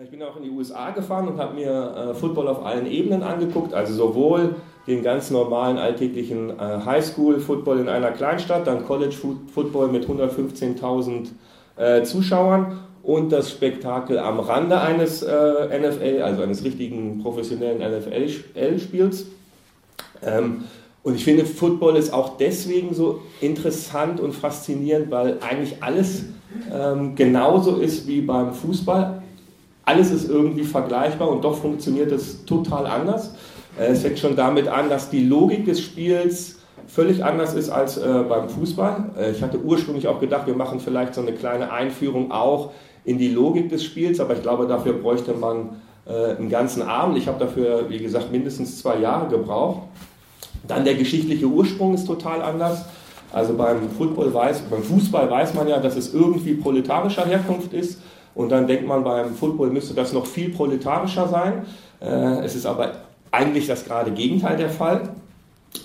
Ich bin auch in die USA gefahren und habe mir äh, Football auf allen Ebenen angeguckt, also sowohl den ganz normalen alltäglichen äh, Highschool-Football in einer Kleinstadt, dann College-Football mit 115.000 äh, Zuschauern und das Spektakel am Rande eines äh, NFL, also eines richtigen professionellen NFL-Spiels. Ähm, und ich finde, Football ist auch deswegen so interessant und faszinierend, weil eigentlich alles ähm, genauso ist wie beim Fußball alles ist irgendwie vergleichbar und doch funktioniert es total anders. Äh, es fängt schon damit an, dass die Logik des Spiels völlig anders ist als äh, beim Fußball. Äh, ich hatte ursprünglich auch gedacht, wir machen vielleicht so eine kleine Einführung auch in die Logik des Spiels, aber ich glaube, dafür bräuchte man einen ganzen Abend. Ich habe dafür, wie gesagt, mindestens zwei Jahre gebraucht. Dann der geschichtliche Ursprung ist total anders. Also beim, weiß, beim Fußball weiß man ja, dass es irgendwie proletarischer Herkunft ist. Und dann denkt man, beim Football müsste das noch viel proletarischer sein. Äh, es ist aber eigentlich das gerade Gegenteil der Fall.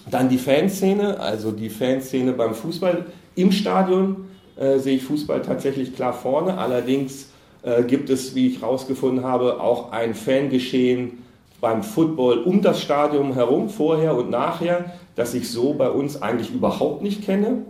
Dann die Fanszene, also die Fanszene beim Fußball. Im Stadion äh, sehe ich Fußball tatsächlich klar vorne. Allerdings äh, gibt es, wie ich herausgefunden habe, auch ein Fangeschehen beim Football um das Stadion herum, vorher und nachher, das ich so bei uns eigentlich überhaupt nicht kenne.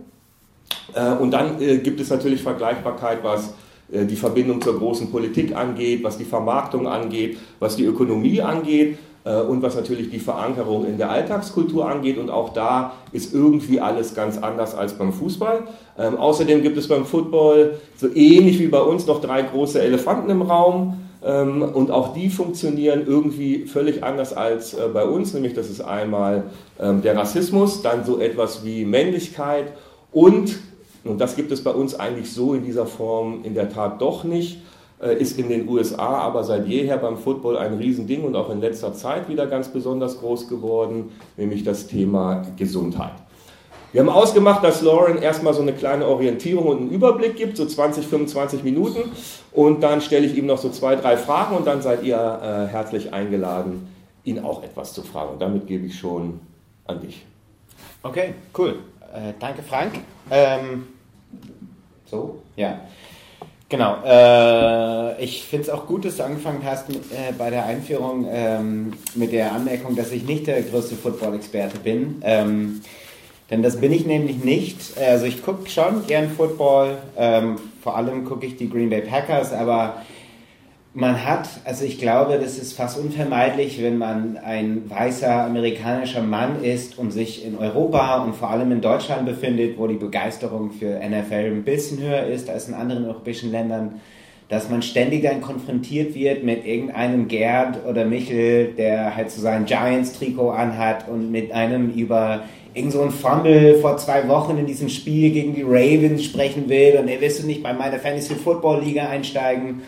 Äh, und dann äh, gibt es natürlich Vergleichbarkeit, was die Verbindung zur großen Politik angeht, was die Vermarktung angeht, was die Ökonomie angeht äh, und was natürlich die Verankerung in der Alltagskultur angeht. Und auch da ist irgendwie alles ganz anders als beim Fußball. Ähm, außerdem gibt es beim Football so ähnlich wie bei uns noch drei große Elefanten im Raum. Ähm, und auch die funktionieren irgendwie völlig anders als äh, bei uns. Nämlich das ist einmal ähm, der Rassismus, dann so etwas wie Männlichkeit und und das gibt es bei uns eigentlich so in dieser Form in der Tat doch nicht. Äh, ist in den USA aber seit jeher beim Football ein Riesending und auch in letzter Zeit wieder ganz besonders groß geworden, nämlich das Thema Gesundheit. Wir haben ausgemacht, dass Lauren erstmal so eine kleine Orientierung und einen Überblick gibt, so 20, 25 Minuten. Und dann stelle ich ihm noch so zwei, drei Fragen und dann seid ihr äh, herzlich eingeladen, ihn auch etwas zu fragen. Und damit gebe ich schon an dich. Okay, cool. Äh, danke, Frank. Ähm, so? Ja. Genau. Äh, ich finde es auch gut, dass du angefangen hast äh, bei der Einführung ähm, mit der Anmerkung, dass ich nicht der größte Football-Experte bin. Ähm, denn das bin ich nämlich nicht. Also ich gucke schon gern Football. Ähm, vor allem gucke ich die Green Bay Packers, aber man hat, also ich glaube, das ist fast unvermeidlich, wenn man ein weißer amerikanischer Mann ist und sich in Europa und vor allem in Deutschland befindet, wo die Begeisterung für NFL ein bisschen höher ist als in anderen europäischen Ländern, dass man ständig dann konfrontiert wird mit irgendeinem Gerd oder Michel, der halt so sein Giants-Trikot anhat und mit einem über irgend so ein Fumble vor zwei Wochen in diesem Spiel gegen die Ravens sprechen will und er willst du nicht bei meiner Fantasy Football Liga einsteigen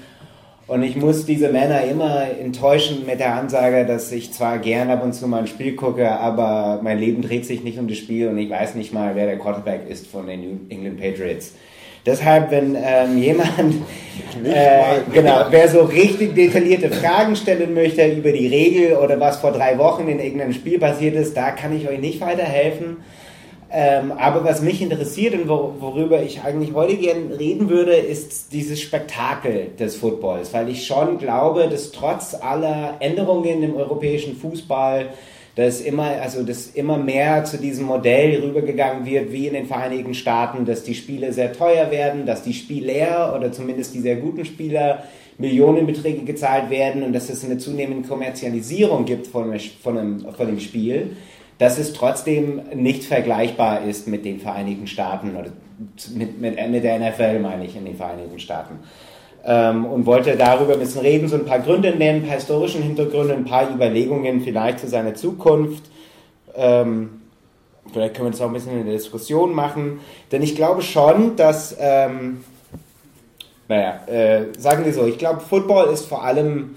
und ich muss diese Männer immer enttäuschen mit der Ansage, dass ich zwar gern ab und zu mal ein Spiel gucke, aber mein Leben dreht sich nicht um das Spiel und ich weiß nicht mal, wer der Quarterback ist von den New England Patriots. Deshalb, wenn ähm, jemand, äh, genau, wer so richtig detaillierte Fragen stellen möchte über die Regel oder was vor drei Wochen in irgendeinem Spiel passiert ist, da kann ich euch nicht weiterhelfen. Ähm, aber was mich interessiert und wor worüber ich eigentlich heute gerne reden würde, ist dieses Spektakel des Footballs, weil ich schon glaube, dass trotz aller Änderungen im europäischen Fußball, dass immer, also dass immer mehr zu diesem Modell rübergegangen wird, wie in den Vereinigten Staaten, dass die Spiele sehr teuer werden, dass die Spieler oder zumindest die sehr guten Spieler Millionenbeträge gezahlt werden und dass es eine zunehmende Kommerzialisierung gibt von, von, einem, von dem Spiel dass es trotzdem nicht vergleichbar ist mit den Vereinigten Staaten oder mit, mit, mit der NFL, meine ich, in den Vereinigten Staaten. Ähm, und wollte darüber ein bisschen reden, so ein paar Gründe nennen, ein paar historischen Hintergründe, ein paar Überlegungen vielleicht zu seiner Zukunft. Ähm, vielleicht können wir das auch ein bisschen in der Diskussion machen, denn ich glaube schon, dass, ähm, naja, äh, sagen wir so, ich glaube, Football ist vor allem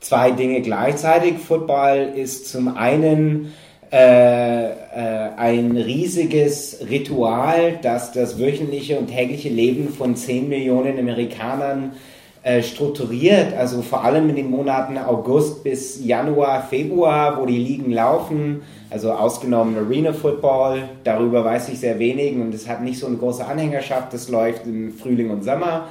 zwei Dinge gleichzeitig. Football ist zum einen äh, äh, ein riesiges Ritual, das das wöchentliche und tägliche Leben von 10 Millionen Amerikanern äh, strukturiert. Also vor allem in den Monaten August bis Januar, Februar, wo die Ligen laufen. Also ausgenommen Arena Football, darüber weiß ich sehr wenig und es hat nicht so eine große Anhängerschaft. Das läuft im Frühling und Sommer.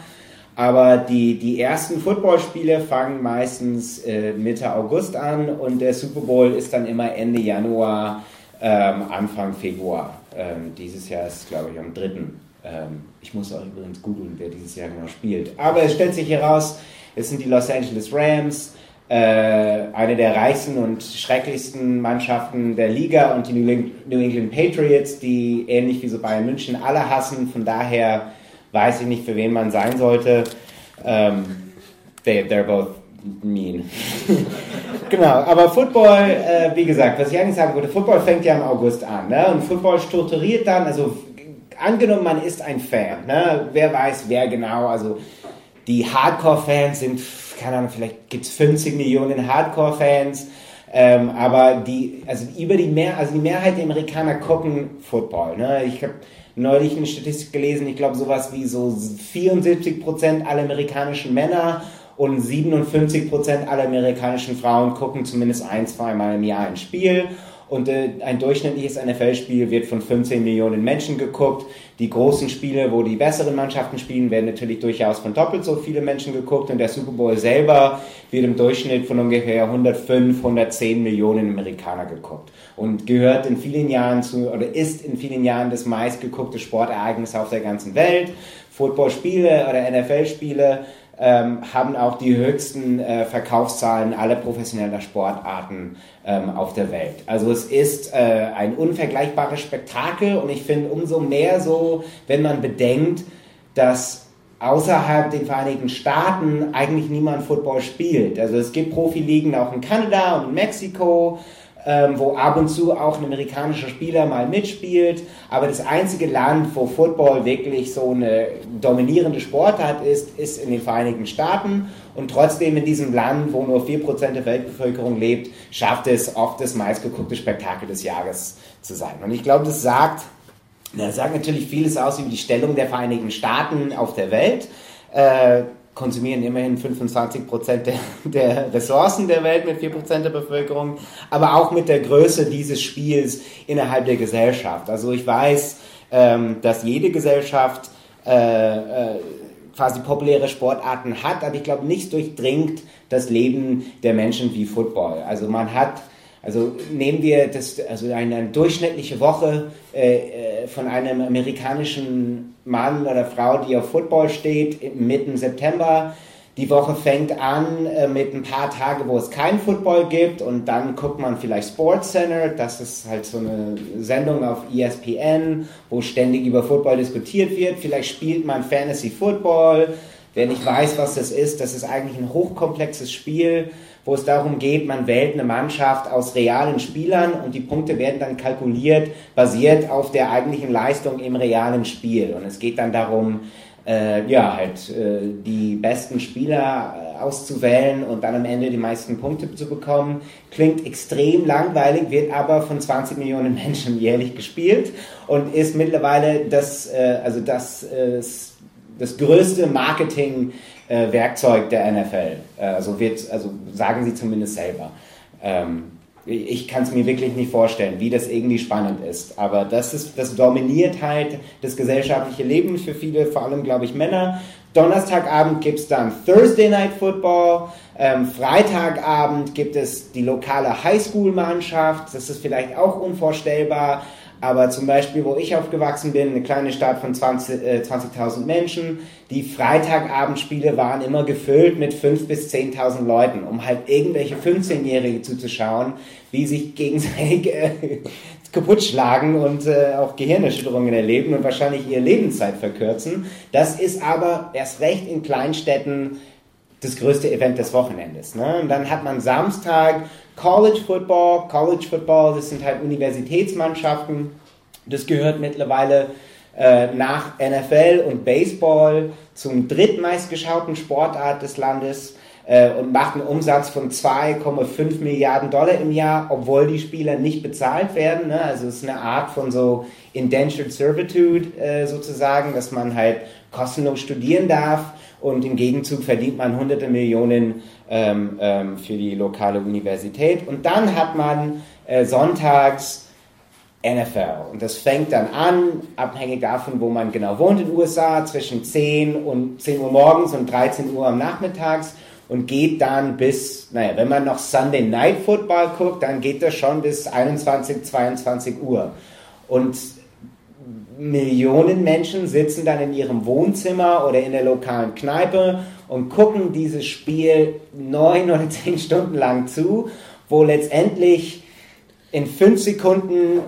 Aber die, die ersten Footballspiele fangen meistens äh, Mitte August an und der Super Bowl ist dann immer Ende Januar, ähm, Anfang Februar. Ähm, dieses Jahr ist, glaube ich, am 3. Ähm, ich muss auch übrigens googeln, wer dieses Jahr genau spielt. Aber es stellt sich heraus, es sind die Los Angeles Rams, äh, eine der reichsten und schrecklichsten Mannschaften der Liga und die New England Patriots, die ähnlich wie so Bayern München alle hassen. Von daher weiß ich nicht, für wen man sein sollte. Ähm, they, they're both mean. genau, aber Football, äh, wie gesagt, was ich eigentlich sagen wollte, Football fängt ja im August an. Ne? Und Football strukturiert dann, also angenommen, man ist ein Fan. Ne? Wer weiß, wer genau, also die Hardcore-Fans sind, keine Ahnung, vielleicht gibt es 50 Millionen Hardcore-Fans. Ähm, aber die, also über die Mehr, also die Mehrheit der Amerikaner gucken Football. Ne? Ich habe neulich eine Statistik gelesen, ich glaube sowas wie so 74 Prozent aller amerikanischen Männer und 57 Prozent aller amerikanischen Frauen gucken zumindest ein, zweimal im Jahr ein Spiel. Und äh, ein durchschnittliches NFL-Spiel wird von 15 Millionen Menschen geguckt. Die großen Spiele, wo die besseren Mannschaften spielen, werden natürlich durchaus von doppelt so viele Menschen geguckt. Und der Super Bowl selber wird im Durchschnitt von ungefähr 105, 110 Millionen Amerikaner geguckt. Und gehört in vielen Jahren zu, oder ist in vielen Jahren das meistgeguckte Sportereignis auf der ganzen Welt. Footballspiele oder NFL-Spiele ähm, haben auch die höchsten äh, Verkaufszahlen aller professioneller Sportarten ähm, auf der Welt. Also es ist äh, ein unvergleichbares Spektakel und ich finde umso mehr so, wenn man bedenkt, dass außerhalb den Vereinigten Staaten eigentlich niemand Football spielt. Also es gibt Profiligen auch in Kanada und in Mexiko ähm, wo ab und zu auch ein amerikanischer Spieler mal mitspielt. Aber das einzige Land, wo Football wirklich so eine dominierende Sportart ist, ist in den Vereinigten Staaten. Und trotzdem in diesem Land, wo nur 4% der Weltbevölkerung lebt, schafft es oft das meistgeguckte Spektakel des Jahres zu sein. Und ich glaube, das sagt, das sagt natürlich vieles aus über die Stellung der Vereinigten Staaten auf der Welt. Äh, konsumieren immerhin 25 Prozent der, der, Ressourcen der Welt mit 4 Prozent der Bevölkerung, aber auch mit der Größe dieses Spiels innerhalb der Gesellschaft. Also ich weiß, ähm, dass jede Gesellschaft äh, äh, quasi populäre Sportarten hat, aber ich glaube, nichts durchdringt das Leben der Menschen wie Football. Also man hat also nehmen wir das, also eine, durchschnittliche Woche äh, äh, von einem amerikanischen Mann oder Frau, die auf Football steht, mitten September. Die Woche fängt an äh, mit ein paar Tagen, wo es kein Football gibt und dann guckt man vielleicht Sports Center, das ist halt so eine Sendung auf ESPN, wo ständig über Football diskutiert wird. Vielleicht spielt man Fantasy Football. Wer nicht weiß, was das ist, das ist eigentlich ein hochkomplexes Spiel wo es darum geht, man wählt eine Mannschaft aus realen Spielern und die Punkte werden dann kalkuliert, basiert auf der eigentlichen Leistung im realen Spiel. Und es geht dann darum, äh, ja, halt äh, die besten Spieler äh, auszuwählen und dann am Ende die meisten Punkte zu bekommen. Klingt extrem langweilig, wird aber von 20 Millionen Menschen jährlich gespielt und ist mittlerweile das, äh, also das, äh, das größte Marketing äh, Werkzeug der NFL. Äh, also, wird, also sagen sie zumindest selber. Ähm, ich kann es mir wirklich nicht vorstellen, wie das irgendwie spannend ist. Aber das, ist, das dominiert halt das gesellschaftliche Leben für viele, vor allem, glaube ich, Männer. Donnerstagabend gibt es dann Thursday Night Football. Ähm, Freitagabend gibt es die lokale Highschool-Mannschaft. Das ist vielleicht auch unvorstellbar. Aber zum Beispiel, wo ich aufgewachsen bin, eine kleine Stadt von 20.000 äh, 20 Menschen, die Freitagabendspiele waren immer gefüllt mit 5.000 bis 10.000 Leuten, um halt irgendwelche 15-Jährige zuzuschauen, wie sich gegenseitig äh, kaputt schlagen und äh, auch Gehirnerschütterungen erleben und wahrscheinlich ihre Lebenszeit verkürzen. Das ist aber erst recht in Kleinstädten das größte Event des Wochenendes. Ne? Und dann hat man Samstag College Football. College Football, das sind halt Universitätsmannschaften. Das gehört mittlerweile äh, nach NFL und Baseball zum drittmeistgeschauten Sportart des Landes äh, und macht einen Umsatz von 2,5 Milliarden Dollar im Jahr, obwohl die Spieler nicht bezahlt werden. Ne? Also es ist eine Art von so Indentured Servitude äh, sozusagen, dass man halt kostenlos studieren darf und im Gegenzug verdient man hunderte Millionen ähm, ähm, für die lokale Universität. Und dann hat man äh, sonntags NFL. Und das fängt dann an, abhängig davon, wo man genau wohnt in den USA, zwischen 10 und 10 Uhr morgens und 13 Uhr am Nachmittags und geht dann bis, naja, wenn man noch Sunday Night Football guckt, dann geht das schon bis 21, 22 Uhr. Und Millionen Menschen sitzen dann in ihrem Wohnzimmer oder in der lokalen Kneipe und gucken dieses Spiel neun oder zehn Stunden lang zu, wo letztendlich in fünf Sekunden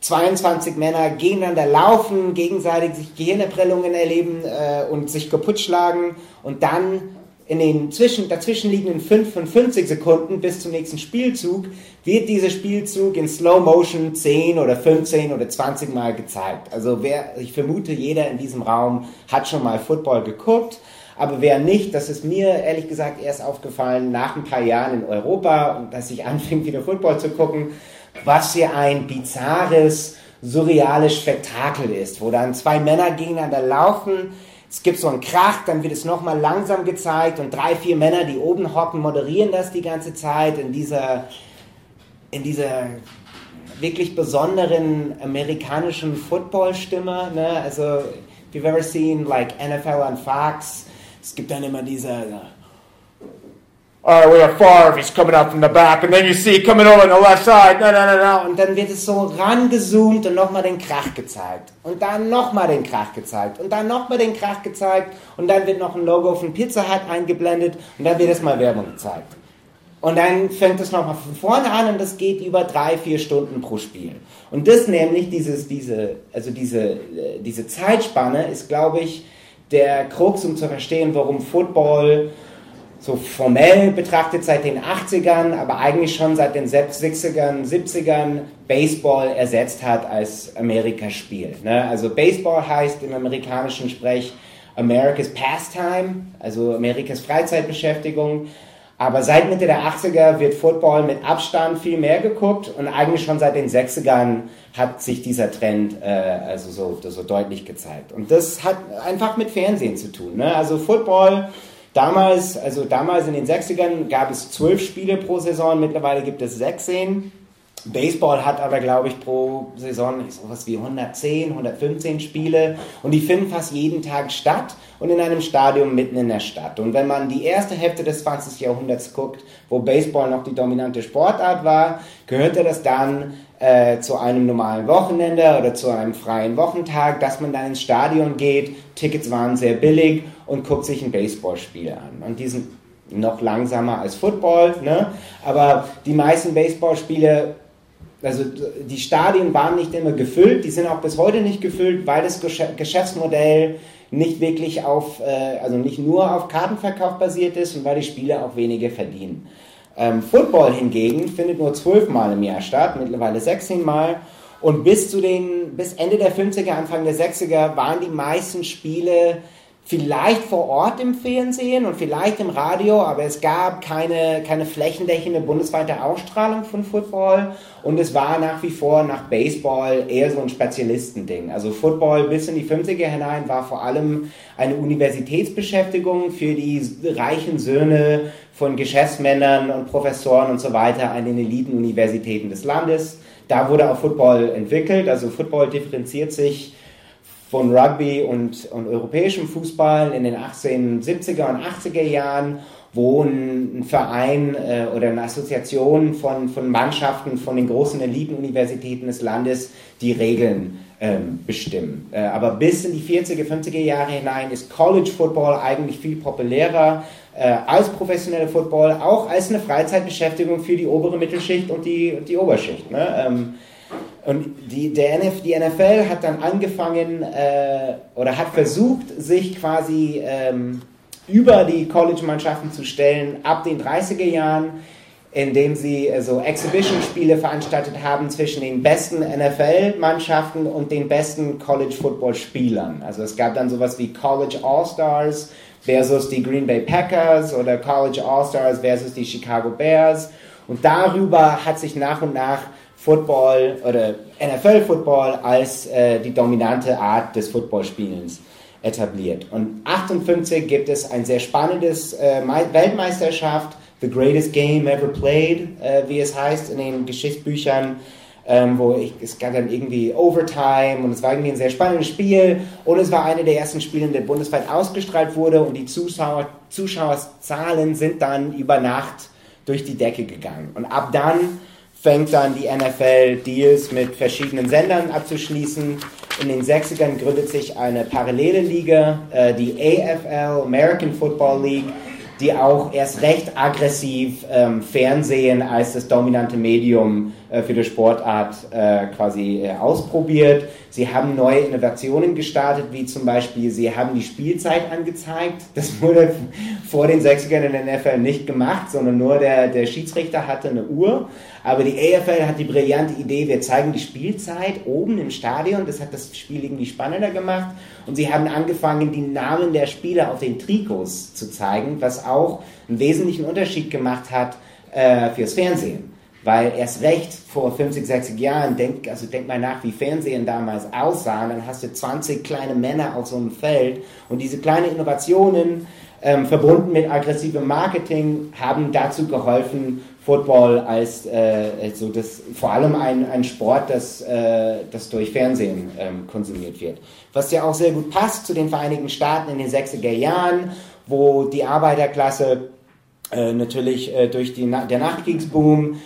22 Männer gegeneinander laufen, gegenseitig sich Gehirnerprellungen erleben äh, und sich kaputt schlagen und dann in den zwischen, dazwischenliegenden 5 von 50 Sekunden bis zum nächsten Spielzug wird dieser Spielzug in Slow Motion 10 oder 15 oder 20 Mal gezeigt. Also wer, ich vermute, jeder in diesem Raum hat schon mal Football geguckt, aber wer nicht, das ist mir ehrlich gesagt erst aufgefallen nach ein paar Jahren in Europa und dass ich anfing wieder Football zu gucken, was hier ein bizarres, surreales Spektakel ist, wo dann zwei Männer gegeneinander laufen, es gibt so einen Krach, dann wird es nochmal langsam gezeigt und drei, vier Männer, die oben hocken, moderieren das die ganze Zeit in dieser, in dieser wirklich besonderen amerikanischen Football-Stimme. Ne? Also, if you've ever seen like NFL on Fox, es gibt dann immer diese oh, we have Favre, he's coming up from the back, and then you see coming over on the left side, no, no, no, no. Und dann wird es so rangezoomt und nochmal den Krach gezeigt. Und dann nochmal den Krach gezeigt. Und dann nochmal den Krach gezeigt. Und dann wird noch ein Logo von Pizza Hut eingeblendet. Und dann wird es mal Werbung gezeigt. Und dann fängt es nochmal von vorne an und das geht über drei, vier Stunden pro Spiel. Und das nämlich, dieses, diese, also diese, äh, diese Zeitspanne ist, glaube ich, der Krux, um zu verstehen, warum Football so formell betrachtet seit den 80ern, aber eigentlich schon seit den 60ern, 70ern Baseball ersetzt hat als Amerikaspiel. Ne? Also Baseball heißt im amerikanischen Sprech America's Pastime, also Amerikas Freizeitbeschäftigung. Aber seit Mitte der 80er wird Football mit Abstand viel mehr geguckt und eigentlich schon seit den 60ern hat sich dieser Trend äh, also so, so deutlich gezeigt. Und das hat einfach mit Fernsehen zu tun. Ne? Also Football Damals, also damals in den 60ern gab es zwölf Spiele pro Saison, mittlerweile gibt es 16. Baseball hat aber, glaube ich, pro Saison sowas wie 110, 115 Spiele und die finden fast jeden Tag statt und in einem Stadion mitten in der Stadt. Und wenn man die erste Hälfte des 20. Jahrhunderts guckt, wo Baseball noch die dominante Sportart war, gehörte das dann äh, zu einem normalen Wochenende oder zu einem freien Wochentag, dass man dann ins Stadion geht. Tickets waren sehr billig und guckt sich ein Baseballspiel an. Und die sind noch langsamer als Football, ne? aber die meisten Baseballspiele, also die Stadien waren nicht immer gefüllt, die sind auch bis heute nicht gefüllt, weil das Geschäftsmodell nicht wirklich auf, äh, also nicht nur auf Kartenverkauf basiert ist und weil die Spieler auch weniger verdienen. Ähm, Football hingegen findet nur zwölfmal im Jahr statt, mittlerweile 16 Mal. Und bis zu den, bis Ende der 50er, Anfang der 60er waren die meisten Spiele vielleicht vor Ort im Fernsehen und vielleicht im Radio, aber es gab keine, keine flächendeckende bundesweite Ausstrahlung von Football und es war nach wie vor nach Baseball eher so ein Spezialistending. Also Football bis in die 50er hinein war vor allem eine Universitätsbeschäftigung für die reichen Söhne von Geschäftsmännern und Professoren und so weiter an den Elitenuniversitäten des Landes. Da wurde auch Football entwickelt, also Football differenziert sich von Rugby und, und europäischem Fußball in den 1870er und 80er Jahren, wo ein, Verein äh, oder eine Assoziation von, von Mannschaften von den großen Elitenuniversitäten des Landes die Regeln ähm, bestimmen. Äh, aber bis in die 40er, 50er Jahre hinein ist College Football eigentlich viel populärer äh, als professionelle Football, auch als eine Freizeitbeschäftigung für die obere Mittelschicht und die, die Oberschicht. Ne? Ähm, und die, der NF, die NFL hat dann angefangen äh, oder hat versucht, sich quasi ähm, über die College-Mannschaften zu stellen ab den 30er Jahren, indem sie äh, so Exhibition-Spiele veranstaltet haben zwischen den besten NFL-Mannschaften und den besten College-Football-Spielern. Also es gab dann sowas wie College All-Stars versus die Green Bay Packers oder College All-Stars versus die Chicago Bears. Und darüber hat sich nach und nach Football oder NFL-Football als äh, die dominante Art des Footballspielens etabliert. Und 58 gibt es ein sehr spannendes äh, Weltmeisterschaft, The Greatest Game Ever Played, äh, wie es heißt in den Geschichtsbüchern. ähm, wo ich, es gab dann irgendwie Overtime und es war irgendwie ein sehr spannendes Spiel und es war eine der ersten Spiele, der bundesweit ausgestrahlt wurde und die Zuschauer, Zuschauerzahlen sind dann über Nacht durch die Decke gegangen. Und ab dann fängt dann die NFL Deals mit verschiedenen Sendern abzuschließen. In den 60ern gründet sich eine parallele Liga, äh, die AFL, American Football League, die auch erst recht aggressiv ähm, Fernsehen als das dominante Medium für die Sportart äh, quasi äh, ausprobiert. Sie haben neue Innovationen gestartet, wie zum Beispiel, sie haben die Spielzeit angezeigt. Das wurde vor den 60ern in der NFL nicht gemacht, sondern nur der, der Schiedsrichter hatte eine Uhr. Aber die AFL hat die brillante Idee, wir zeigen die Spielzeit oben im Stadion. Das hat das Spiel irgendwie spannender gemacht. Und sie haben angefangen, die Namen der Spieler auf den Trikots zu zeigen, was auch einen wesentlichen Unterschied gemacht hat äh, fürs Fernsehen. Weil erst recht vor 50, 60 Jahren, denk, also denk mal nach, wie Fernsehen damals aussah, dann hast du 20 kleine Männer auf so einem Feld und diese kleinen Innovationen ähm, verbunden mit aggressivem Marketing haben dazu geholfen, Football als äh, also das, vor allem ein, ein Sport, das, äh, das durch Fernsehen ähm, konsumiert wird. Was ja auch sehr gut passt zu den Vereinigten Staaten in den 60er Jahren, wo die Arbeiterklasse äh, natürlich äh, durch die, der Nachkriegsboom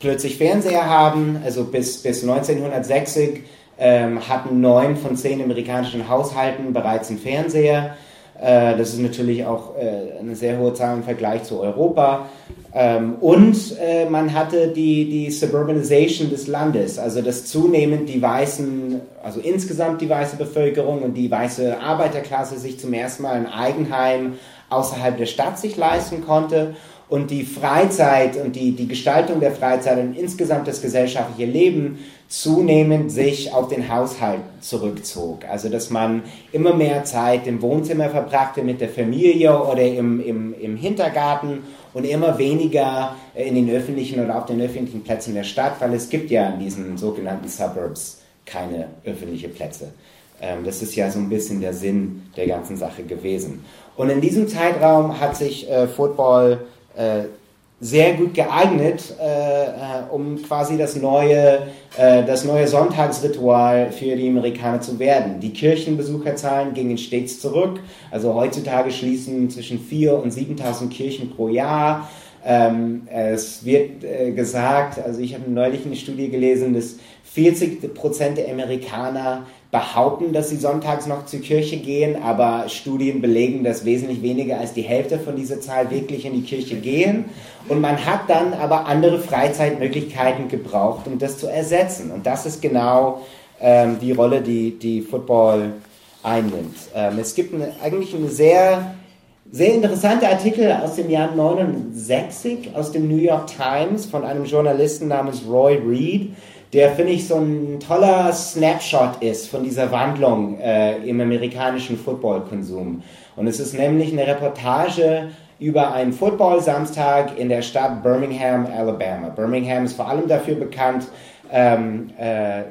plötzlich Fernseher haben, also bis, bis 1960 ähm, hatten neun von zehn amerikanischen Haushalten bereits einen Fernseher. Äh, das ist natürlich auch äh, eine sehr hohe Zahl im Vergleich zu Europa. Ähm, und äh, man hatte die, die Suburbanization des Landes, also dass zunehmend die weißen, also insgesamt die weiße Bevölkerung und die weiße Arbeiterklasse sich zum ersten Mal ein Eigenheim außerhalb der Stadt sich leisten konnte und die Freizeit und die, die Gestaltung der Freizeit und insgesamt das gesellschaftliche Leben zunehmend sich auf den Haushalt zurückzog. Also dass man immer mehr Zeit im Wohnzimmer verbrachte mit der Familie oder im, im, im Hintergarten und immer weniger in den öffentlichen oder auf den öffentlichen Plätzen der Stadt, weil es gibt ja in diesen sogenannten Suburbs keine öffentlichen Plätze. Ähm, das ist ja so ein bisschen der Sinn der ganzen Sache gewesen. Und in diesem Zeitraum hat sich äh, Football äh, sehr gut geeignet, äh, äh, um quasi das neue, äh, das neue Sonntagsritual für die Amerikaner zu werden. Die Kirchenbesucherzahlen gingen stets zurück. Also heutzutage schließen zwischen 4.000 und 7.000 Kirchen pro Jahr. Ähm, es wird äh, gesagt, also ich habe neulich eine Studie gelesen, dass 40 Prozent der Amerikaner behaupten, dass sie sonntags noch zur Kirche gehen, aber Studien belegen, dass wesentlich weniger als die Hälfte von dieser Zahl wirklich in die Kirche gehen. Und man hat dann aber andere Freizeitmöglichkeiten gebraucht, um das zu ersetzen. Und das ist genau ähm, die Rolle, die, die Football einnimmt. Ähm, es gibt eine, eigentlich eine sehr, sehr interessante Artikel aus dem Jahr 69 aus dem New York Times von einem Journalisten namens Roy Reed, der, finde ich, so ein toller Snapshot ist von dieser Wandlung äh, im amerikanischen Footballkonsum. Und es ist nämlich eine Reportage über einen Football-Samstag in der Stadt Birmingham, Alabama. Birmingham ist vor allem dafür bekannt, ähm, äh,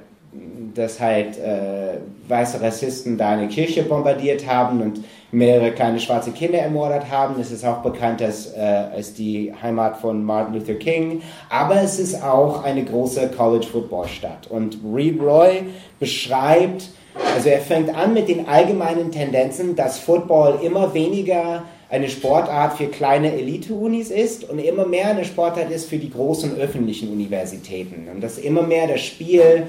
dass halt äh, weiße Rassisten da eine Kirche bombardiert haben und mehrere kleine schwarze Kinder ermordet haben. Es ist auch bekannt als, äh, als die Heimat von Martin Luther King. Aber es ist auch eine große College-Football-Stadt. Und Reed Roy beschreibt, also er fängt an mit den allgemeinen Tendenzen, dass Football immer weniger eine Sportart für kleine Elite-Unis ist und immer mehr eine Sportart ist für die großen öffentlichen Universitäten. Und dass immer mehr das Spiel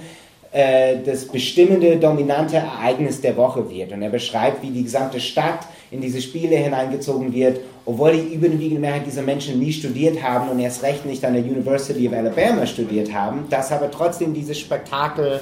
äh, das bestimmende, dominante Ereignis der Woche wird. Und er beschreibt, wie die gesamte Stadt in diese Spiele hineingezogen wird, obwohl die überwiegende Mehrheit dieser Menschen nie studiert haben und erst recht nicht an der University of Alabama studiert haben, dass aber trotzdem dieses Spektakel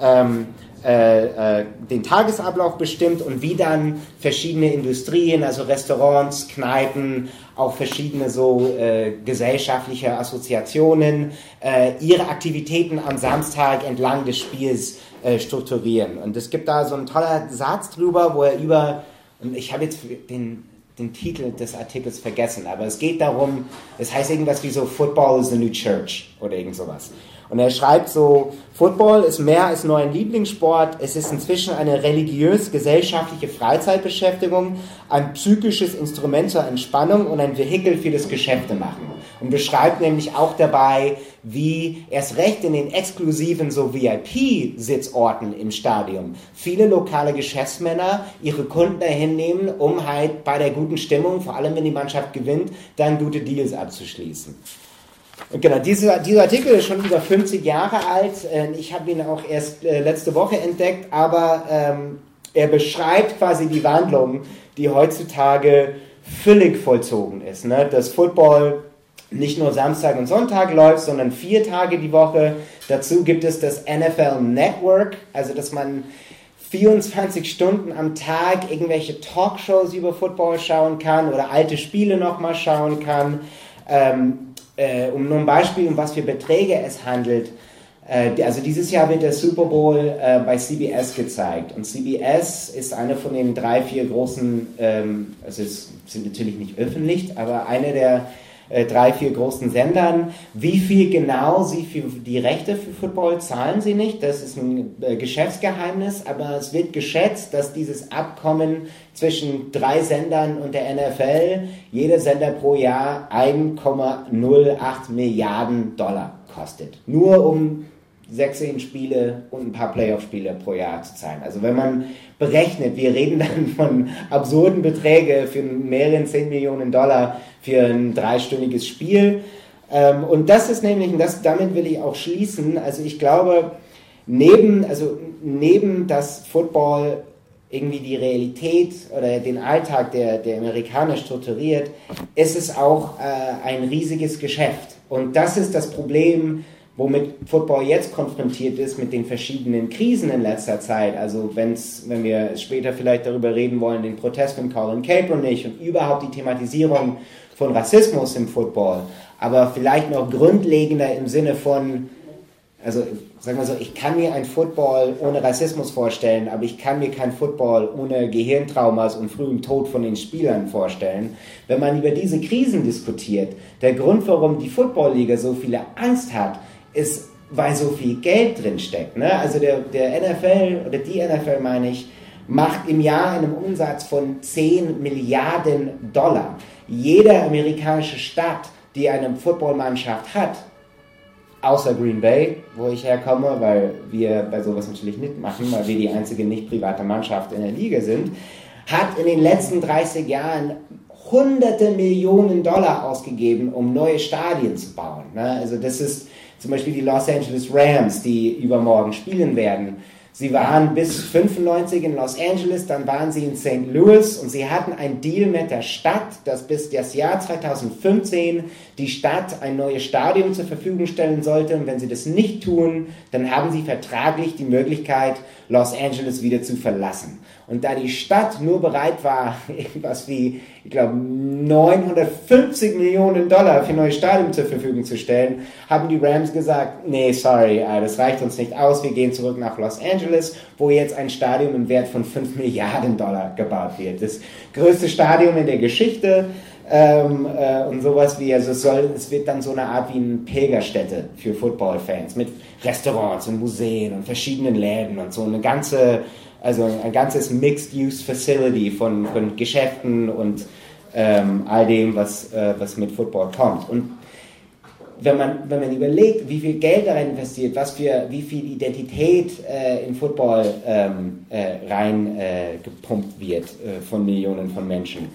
ähm, äh, äh, den Tagesablauf bestimmt und wie dann verschiedene Industrien, also Restaurants, Kneipen, auch verschiedene so äh, gesellschaftliche Assoziationen äh, ihre Aktivitäten am Samstag entlang des Spiels äh, strukturieren. Und es gibt da so einen tollen Satz drüber, wo er über, und ich habe jetzt den, den Titel des Artikels vergessen, aber es geht darum, es heißt irgendwas wie so Football is the new church oder irgend sowas. Und er schreibt so, Football ist mehr als nur ein Lieblingssport, es ist inzwischen eine religiös-gesellschaftliche Freizeitbeschäftigung, ein psychisches Instrument zur Entspannung und ein Vehikel für das Geschäftemachen. Und beschreibt nämlich auch dabei, wie erst recht in den exklusiven so VIP-Sitzorten im Stadion viele lokale Geschäftsmänner ihre Kunden dahin nehmen, um halt bei der guten Stimmung, vor allem wenn die Mannschaft gewinnt, dann gute Deals abzuschließen. Und genau, dieser, dieser Artikel ist schon über 50 Jahre alt. Äh, ich habe ihn auch erst äh, letzte Woche entdeckt, aber ähm, er beschreibt quasi die Wandlung, die heutzutage völlig vollzogen ist. Ne? Dass Football nicht nur Samstag und Sonntag läuft, sondern vier Tage die Woche. Dazu gibt es das NFL Network, also dass man 24 Stunden am Tag irgendwelche Talkshows über Football schauen kann oder alte Spiele nochmal schauen kann. Ähm, äh, um nur ein Beispiel, um was für Beträge es handelt. Äh, also dieses Jahr wird der Super Bowl äh, bei CBS gezeigt. Und CBS ist eine von den drei, vier großen, ähm, also es sind natürlich nicht öffentlich, aber eine der äh, drei, vier großen Sendern. Wie viel genau sie für die Rechte für Football zahlen sie nicht, das ist ein äh, Geschäftsgeheimnis, aber es wird geschätzt, dass dieses Abkommen zwischen drei Sendern und der NFL, jeder Sender pro Jahr 1,08 Milliarden Dollar kostet. Nur um 16 Spiele und ein paar Playoff-Spiele pro Jahr zu zahlen. Also wenn man berechnet, wir reden dann von absurden Beträgen für mehreren 10 Millionen Dollar für ein dreistündiges Spiel. Ähm, und das ist nämlich, und das, damit will ich auch schließen, also ich glaube, neben, also neben das Football irgendwie die Realität oder den Alltag der, der Amerikaner strukturiert, ist es auch äh, ein riesiges Geschäft. Und das ist das Problem, womit Football jetzt konfrontiert ist mit den verschiedenen Krisen in letzter Zeit. Also wenn's, wenn wir später vielleicht darüber reden wollen, den Protest von Colin Kaepernick und überhaupt die Thematisierung von Rassismus im Football, aber vielleicht noch grundlegender im Sinne von, also sagen wir so, ich kann mir ein Football ohne Rassismus vorstellen, aber ich kann mir kein Football ohne Gehirntraumas und frühem Tod von den Spielern vorstellen. Wenn man über diese Krisen diskutiert, der Grund, warum die Footballliga so viele Angst hat, ist, weil so viel Geld drin steckt. Ne? Also der, der NFL oder die NFL meine ich, macht im Jahr einen Umsatz von 10 Milliarden Dollar. Jede amerikanische Stadt, die eine Footballmannschaft hat, außer Green Bay, wo ich herkomme, weil wir bei sowas natürlich nicht machen, weil wir die einzige nicht private Mannschaft in der Liga sind, hat in den letzten 30 Jahren hunderte Millionen Dollar ausgegeben, um neue Stadien zu bauen. Ne? Also das ist zum Beispiel die Los Angeles Rams, die übermorgen spielen werden. Sie waren bis 95 in Los Angeles, dann waren sie in St. Louis und sie hatten einen Deal mit der Stadt, dass bis das Jahr 2015 die Stadt ein neues Stadion zur Verfügung stellen sollte. Und wenn sie das nicht tun, dann haben sie vertraglich die Möglichkeit, Los Angeles wieder zu verlassen. Und da die Stadt nur bereit war, irgendwas wie, ich glaube, 950 Millionen Dollar für neue Stadien zur Verfügung zu stellen, haben die Rams gesagt, nee, sorry, äh, das reicht uns nicht aus, wir gehen zurück nach Los Angeles, wo jetzt ein Stadion im Wert von 5 Milliarden Dollar gebaut wird. Das größte Stadion in der Geschichte. Ähm, äh, und sowas wie, also es, soll, es wird dann so eine Art wie eine Pilgerstätte für Football-Fans mit Restaurants und Museen und verschiedenen Läden und so eine ganze also ein ganzes Mixed-Use-Facility von, von Geschäften und ähm, all dem, was, äh, was mit Football kommt. Und wenn man, wenn man überlegt, wie viel Geld da investiert, was für, wie viel Identität äh, in Football ähm, äh, rein äh, wird äh, von Millionen von Menschen,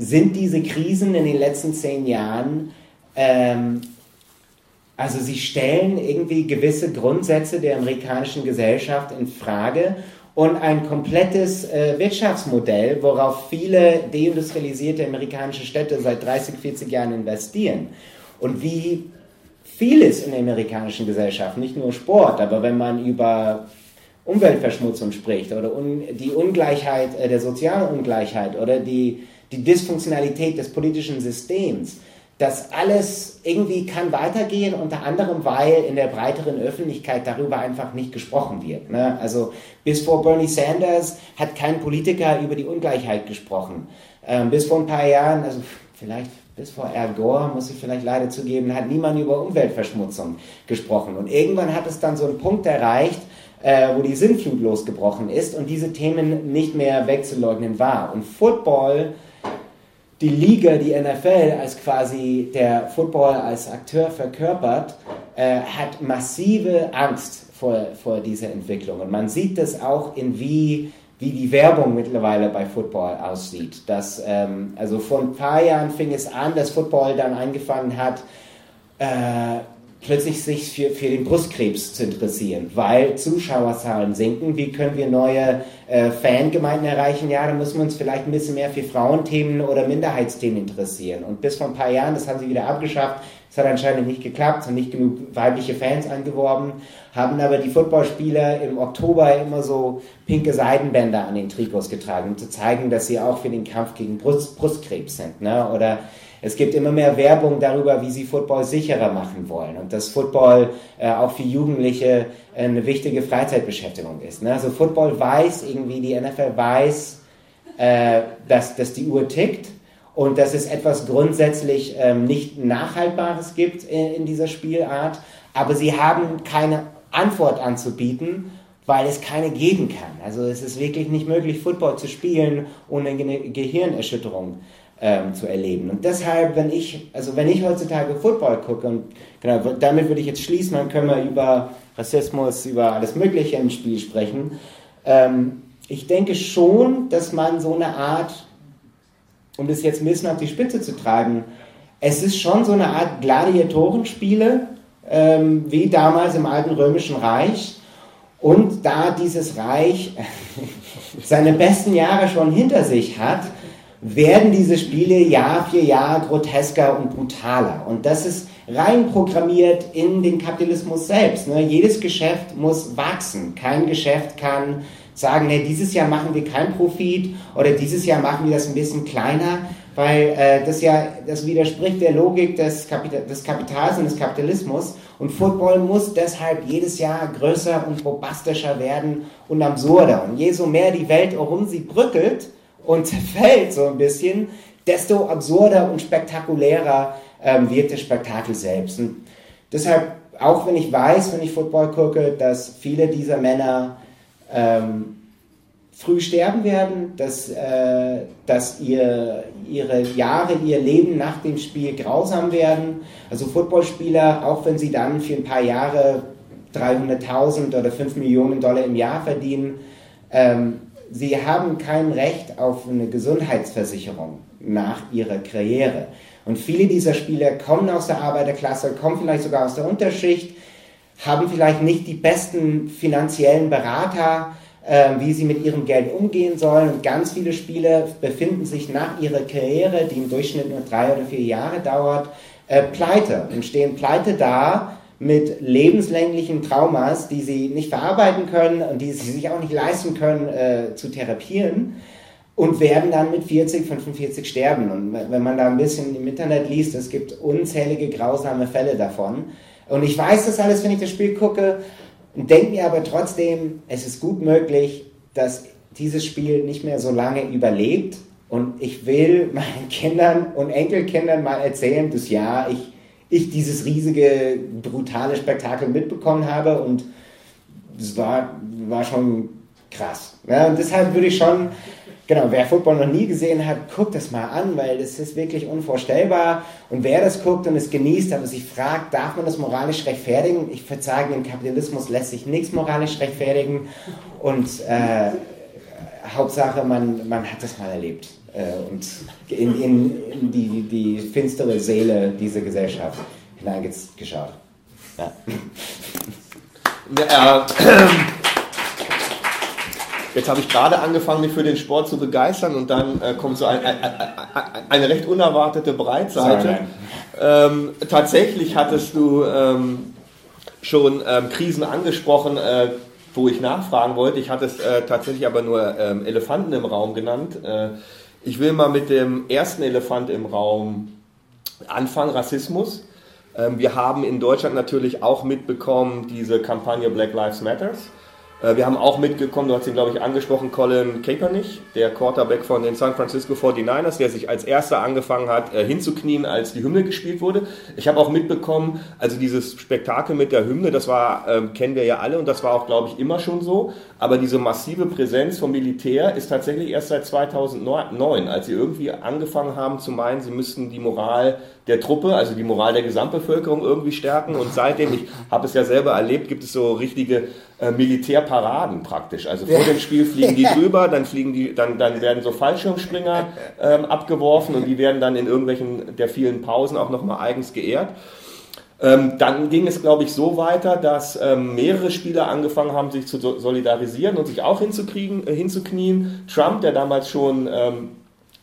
sind diese Krisen in den letzten zehn Jahren ähm, also sie stellen irgendwie gewisse Grundsätze der amerikanischen Gesellschaft in Frage und ein komplettes äh, Wirtschaftsmodell, worauf viele deindustrialisierte amerikanische Städte seit 30, 40 Jahren investieren. Und wie vieles in der amerikanischen Gesellschaft, nicht nur Sport, aber wenn man über Umweltverschmutzung spricht oder un die Ungleichheit, äh, der sozialen Ungleichheit oder die, die Dysfunktionalität des politischen Systems, das alles irgendwie kann weitergehen, unter anderem, weil in der breiteren Öffentlichkeit darüber einfach nicht gesprochen wird. Ne? Also bis vor Bernie Sanders hat kein Politiker über die Ungleichheit gesprochen. Ähm, bis vor ein paar Jahren, also vielleicht bis vor Al Gore, muss ich vielleicht leider zugeben, hat niemand über Umweltverschmutzung gesprochen. Und irgendwann hat es dann so einen Punkt erreicht, äh, wo die Sinnflut losgebrochen ist und diese Themen nicht mehr wegzuleugnen war. Und Football die Liga, die NFL als quasi der Football als Akteur verkörpert, äh, hat massive Angst vor, vor dieser Entwicklung. Und man sieht das auch in wie, wie die Werbung mittlerweile bei Football aussieht. Dass, ähm, also vor ein paar Jahren fing es an, dass Football dann angefangen hat, äh, plötzlich sich für, für den Brustkrebs zu interessieren, weil Zuschauerzahlen sinken. Wie können wir neue äh, Fangemeinden erreichen? Ja, da müssen wir uns vielleicht ein bisschen mehr für Frauenthemen oder Minderheitsthemen interessieren. Und bis vor ein paar Jahren, das haben sie wieder abgeschafft, es hat anscheinend nicht geklappt, sind nicht genug weibliche Fans angeworben, haben aber die Footballspieler im Oktober immer so pinke Seidenbänder an den Trikots getragen, um zu zeigen, dass sie auch für den Kampf gegen Brust, Brustkrebs sind. Ne? Oder es gibt immer mehr Werbung darüber, wie sie Football sicherer machen wollen und dass Football äh, auch für Jugendliche eine wichtige Freizeitbeschäftigung ist. Ne? Also Football weiß irgendwie, die NFL weiß, äh, dass, dass die Uhr tickt und dass es etwas grundsätzlich ähm, nicht Nachhaltbares gibt in, in dieser Spielart, aber sie haben keine Antwort anzubieten, weil es keine geben kann. Also es ist wirklich nicht möglich, Football zu spielen ohne eine Gehirnerschütterung ähm, zu erleben. Und deshalb, wenn ich, also wenn ich heutzutage Football gucke, und genau, damit würde ich jetzt schließen, dann können wir über Rassismus, über alles Mögliche im Spiel sprechen. Ähm, ich denke schon, dass man so eine Art, um das jetzt ein bisschen auf die Spitze zu treiben, es ist schon so eine Art Gladiatorenspiele, ähm, wie damals im alten römischen Reich. Und da dieses Reich seine besten Jahre schon hinter sich hat, werden diese Spiele Jahr für Jahr grotesker und brutaler. Und das ist rein programmiert in den Kapitalismus selbst. Ne? Jedes Geschäft muss wachsen. Kein Geschäft kann sagen, nee, dieses Jahr machen wir keinen Profit oder dieses Jahr machen wir das ein bisschen kleiner, weil äh, das ja, das widerspricht der Logik des, Kapital des Kapitals und des Kapitalismus. Und Football muss deshalb jedes Jahr größer und bombastischer werden und absurder. Und je so mehr die Welt um sie brückelt, und zerfällt so ein bisschen, desto absurder und spektakulärer ähm, wird das Spektakel selbst. Und deshalb, auch wenn ich weiß, wenn ich Football gucke, dass viele dieser Männer ähm, früh sterben werden, dass, äh, dass ihr, ihre Jahre, ihr Leben nach dem Spiel grausam werden. Also Footballspieler, auch wenn sie dann für ein paar Jahre 300.000 oder 5 Millionen Dollar im Jahr verdienen, ähm, sie haben kein Recht auf eine Gesundheitsversicherung nach ihrer Karriere. Und viele dieser Spieler kommen aus der Arbeiterklasse, kommen vielleicht sogar aus der Unterschicht, haben vielleicht nicht die besten finanziellen Berater, äh, wie sie mit ihrem Geld umgehen sollen. Und ganz viele Spieler befinden sich nach ihrer Karriere, die im Durchschnitt nur drei oder vier Jahre dauert, äh, pleite und stehen pleite da mit lebenslänglichen Traumas, die sie nicht verarbeiten können und die sie sich auch nicht leisten können äh, zu therapieren und werden dann mit 40, 45 sterben. Und wenn man da ein bisschen im Internet liest, es gibt unzählige grausame Fälle davon. Und ich weiß das alles, wenn ich das Spiel gucke denke mir aber trotzdem, es ist gut möglich, dass dieses Spiel nicht mehr so lange überlebt. Und ich will meinen Kindern und Enkelkindern mal erzählen, dass ja, ich ich dieses riesige, brutale Spektakel mitbekommen habe und es war, war schon krass. Ja, und deshalb würde ich schon, genau, wer Football noch nie gesehen hat, guckt das mal an, weil das ist wirklich unvorstellbar. Und wer das guckt und es genießt, aber sich fragt, darf man das moralisch rechtfertigen? Ich würde sagen, im Kapitalismus lässt sich nichts moralisch rechtfertigen. Und äh, Hauptsache, man, man hat das mal erlebt und in, in, in, die, die finstere Seele dieser Gesellschaft hineingeschaut. Ja. ja Jetzt habe ich gerade angefangen, mich für den Sport zu begeistern und dann äh, kommt so ein, ein, ein, eine recht unerwartete Breitseite. Ähm, tatsächlich hattest du ähm, schon ähm, Krisen angesprochen, äh, wo ich nachfragen wollte. Ich hatte es äh, tatsächlich aber nur ähm, Elefanten im Raum genannt. Äh, ich will mal mit dem ersten Elefant im Raum anfangen, Rassismus. Ähm, wir haben in Deutschland natürlich auch mitbekommen diese Kampagne Black Lives Matters. Äh, wir haben auch mitgekommen, du hast ihn glaube ich angesprochen, Colin Kaepernick, der Quarterback von den San Francisco 49ers, der sich als erster angefangen hat äh, hinzuknien, als die Hymne gespielt wurde. Ich habe auch mitbekommen, also dieses Spektakel mit der Hymne, das war, ähm, kennen wir ja alle und das war auch glaube ich immer schon so, aber diese massive Präsenz vom Militär ist tatsächlich erst seit 2009, als sie irgendwie angefangen haben zu meinen, sie müssten die Moral der Truppe, also die Moral der Gesamtbevölkerung irgendwie stärken und seitdem, ich habe es ja selber erlebt, gibt es so richtige äh, Militärparaden praktisch. Also vor dem Spiel fliegen die drüber, dann fliegen die, dann, dann werden so Fallschirmspringer ähm, abgeworfen und die werden dann in irgendwelchen der vielen Pausen auch nochmal eigens geehrt. Ähm, dann ging es, glaube ich, so weiter, dass ähm, mehrere Spieler angefangen haben, sich zu solidarisieren und sich auch hinzukriegen, äh, hinzuknien. Trump, der damals schon ähm,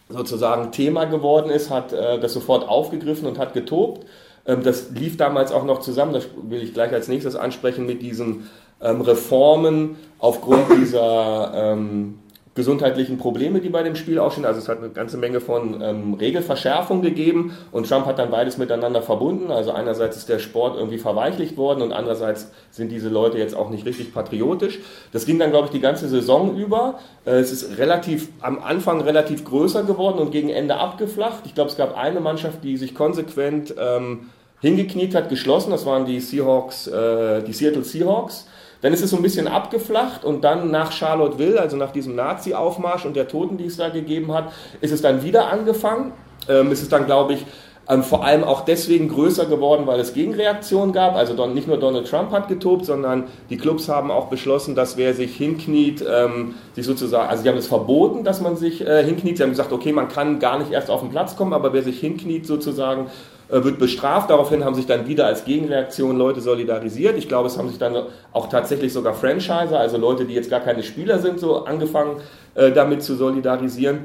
sozusagen Thema geworden ist, hat äh, das sofort aufgegriffen und hat getobt. Ähm, das lief damals auch noch zusammen, das will ich gleich als nächstes ansprechen, mit diesen ähm, Reformen aufgrund dieser ähm, gesundheitlichen Probleme, die bei dem Spiel auch stehen. Also es hat eine ganze Menge von ähm, Regelverschärfung gegeben und Trump hat dann beides miteinander verbunden. Also einerseits ist der Sport irgendwie verweichlicht worden und andererseits sind diese Leute jetzt auch nicht richtig patriotisch. Das ging dann, glaube ich, die ganze Saison über. Äh, es ist relativ am Anfang relativ größer geworden und gegen Ende abgeflacht. Ich glaube, es gab eine Mannschaft, die sich konsequent ähm, hingekniet hat, geschlossen. Das waren die Seahawks, äh, die Seattle Seahawks. Dann ist es so ein bisschen abgeflacht und dann nach Charlottesville, also nach diesem Nazi-Aufmarsch und der Toten, die es da gegeben hat, ist es dann wieder angefangen. Ähm, ist es dann, glaube ich, ähm, vor allem auch deswegen größer geworden, weil es Gegenreaktionen gab. Also don, nicht nur Donald Trump hat getobt, sondern die Clubs haben auch beschlossen, dass wer sich hinkniet, ähm, sich sozusagen, also sie haben es verboten, dass man sich äh, hinkniet. Sie haben gesagt, okay, man kann gar nicht erst auf den Platz kommen, aber wer sich hinkniet sozusagen, wird bestraft. Daraufhin haben sich dann wieder als Gegenreaktion Leute solidarisiert. Ich glaube, es haben sich dann auch tatsächlich sogar Franchiser, also Leute, die jetzt gar keine Spieler sind, so angefangen, äh, damit zu solidarisieren.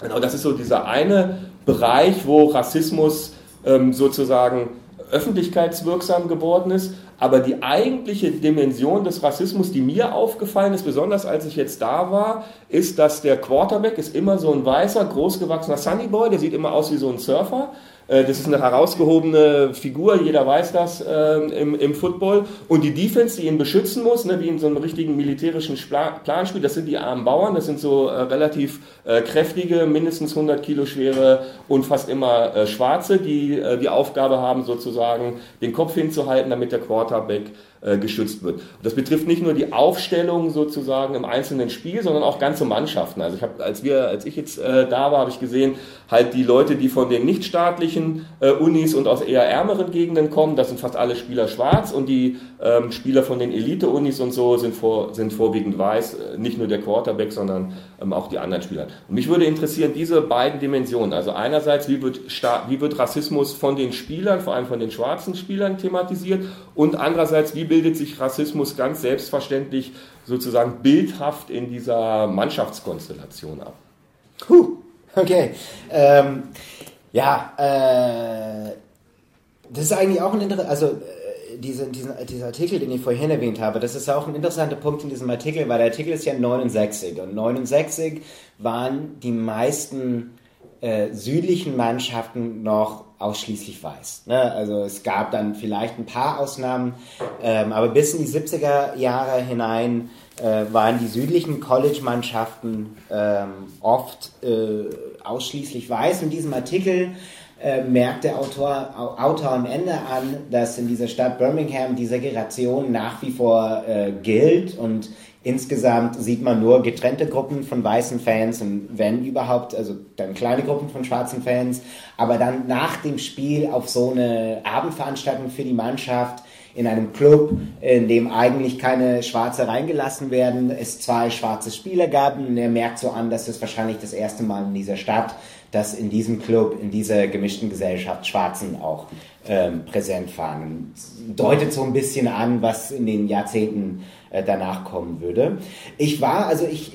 Genau, das ist so dieser eine Bereich, wo Rassismus ähm, sozusagen öffentlichkeitswirksam geworden ist. Aber die eigentliche Dimension des Rassismus, die mir aufgefallen ist, besonders als ich jetzt da war, ist, dass der Quarterback ist immer so ein weißer, großgewachsener Sunnyboy, der sieht immer aus wie so ein Surfer. Äh, das ist eine herausgehobene Figur, jeder weiß das äh, im, im Football. Und die Defense, die ihn beschützen muss, ne, wie in so einem richtigen militärischen Planspiel, das sind die armen Bauern, das sind so äh, relativ äh, kräftige, mindestens 100 Kilo schwere und fast immer Schwarze, die die Aufgabe haben, sozusagen den Kopf hinzuhalten, damit der Quarterback geschützt wird. das betrifft nicht nur die Aufstellung sozusagen im einzelnen Spiel, sondern auch ganze Mannschaften. Also ich habe, als wir, als ich jetzt äh, da war, habe ich gesehen, halt die Leute, die von den nichtstaatlichen äh, Unis und aus eher ärmeren Gegenden kommen, das sind fast alle Spieler schwarz und die ähm, Spieler von den Elite-Unis und so sind, vor, sind vorwiegend weiß, äh, nicht nur der Quarterback, sondern ähm, auch die anderen Spieler. Und mich würde interessieren, diese beiden Dimensionen, also einerseits, wie wird, wie wird Rassismus von den Spielern, vor allem von den schwarzen Spielern thematisiert und andererseits, wie bildet sich Rassismus ganz selbstverständlich sozusagen bildhaft in dieser Mannschaftskonstellation ab? Puh, okay. Ähm, ja, äh, das ist eigentlich auch ein Interesse, also äh, diese, diesen, dieser Artikel, den ich vorhin erwähnt habe, das ist auch ein interessanter Punkt in diesem Artikel, weil der Artikel ist ja 69 und 69 waren die meisten äh, südlichen Mannschaften noch ausschließlich weiß. Ne? Also es gab dann vielleicht ein paar Ausnahmen, ähm, aber bis in die 70er Jahre hinein äh, waren die südlichen College-Mannschaften ähm, oft äh, ausschließlich weiß. In diesem Artikel äh, merkt der Autor, Autor am Ende an, dass in dieser Stadt Birmingham die Segregation nach wie vor äh, gilt und Insgesamt sieht man nur getrennte Gruppen von weißen Fans und wenn überhaupt, also dann kleine Gruppen von schwarzen Fans. Aber dann nach dem Spiel auf so eine Abendveranstaltung für die Mannschaft in einem Club, in dem eigentlich keine Schwarze reingelassen werden, es zwei schwarze Spieler gab und er merkt so an, dass es wahrscheinlich das erste Mal in dieser Stadt, dass in diesem Club, in dieser gemischten Gesellschaft Schwarzen auch ähm, präsent waren. Deutet so ein bisschen an, was in den Jahrzehnten äh, danach kommen würde. Ich war, also ich,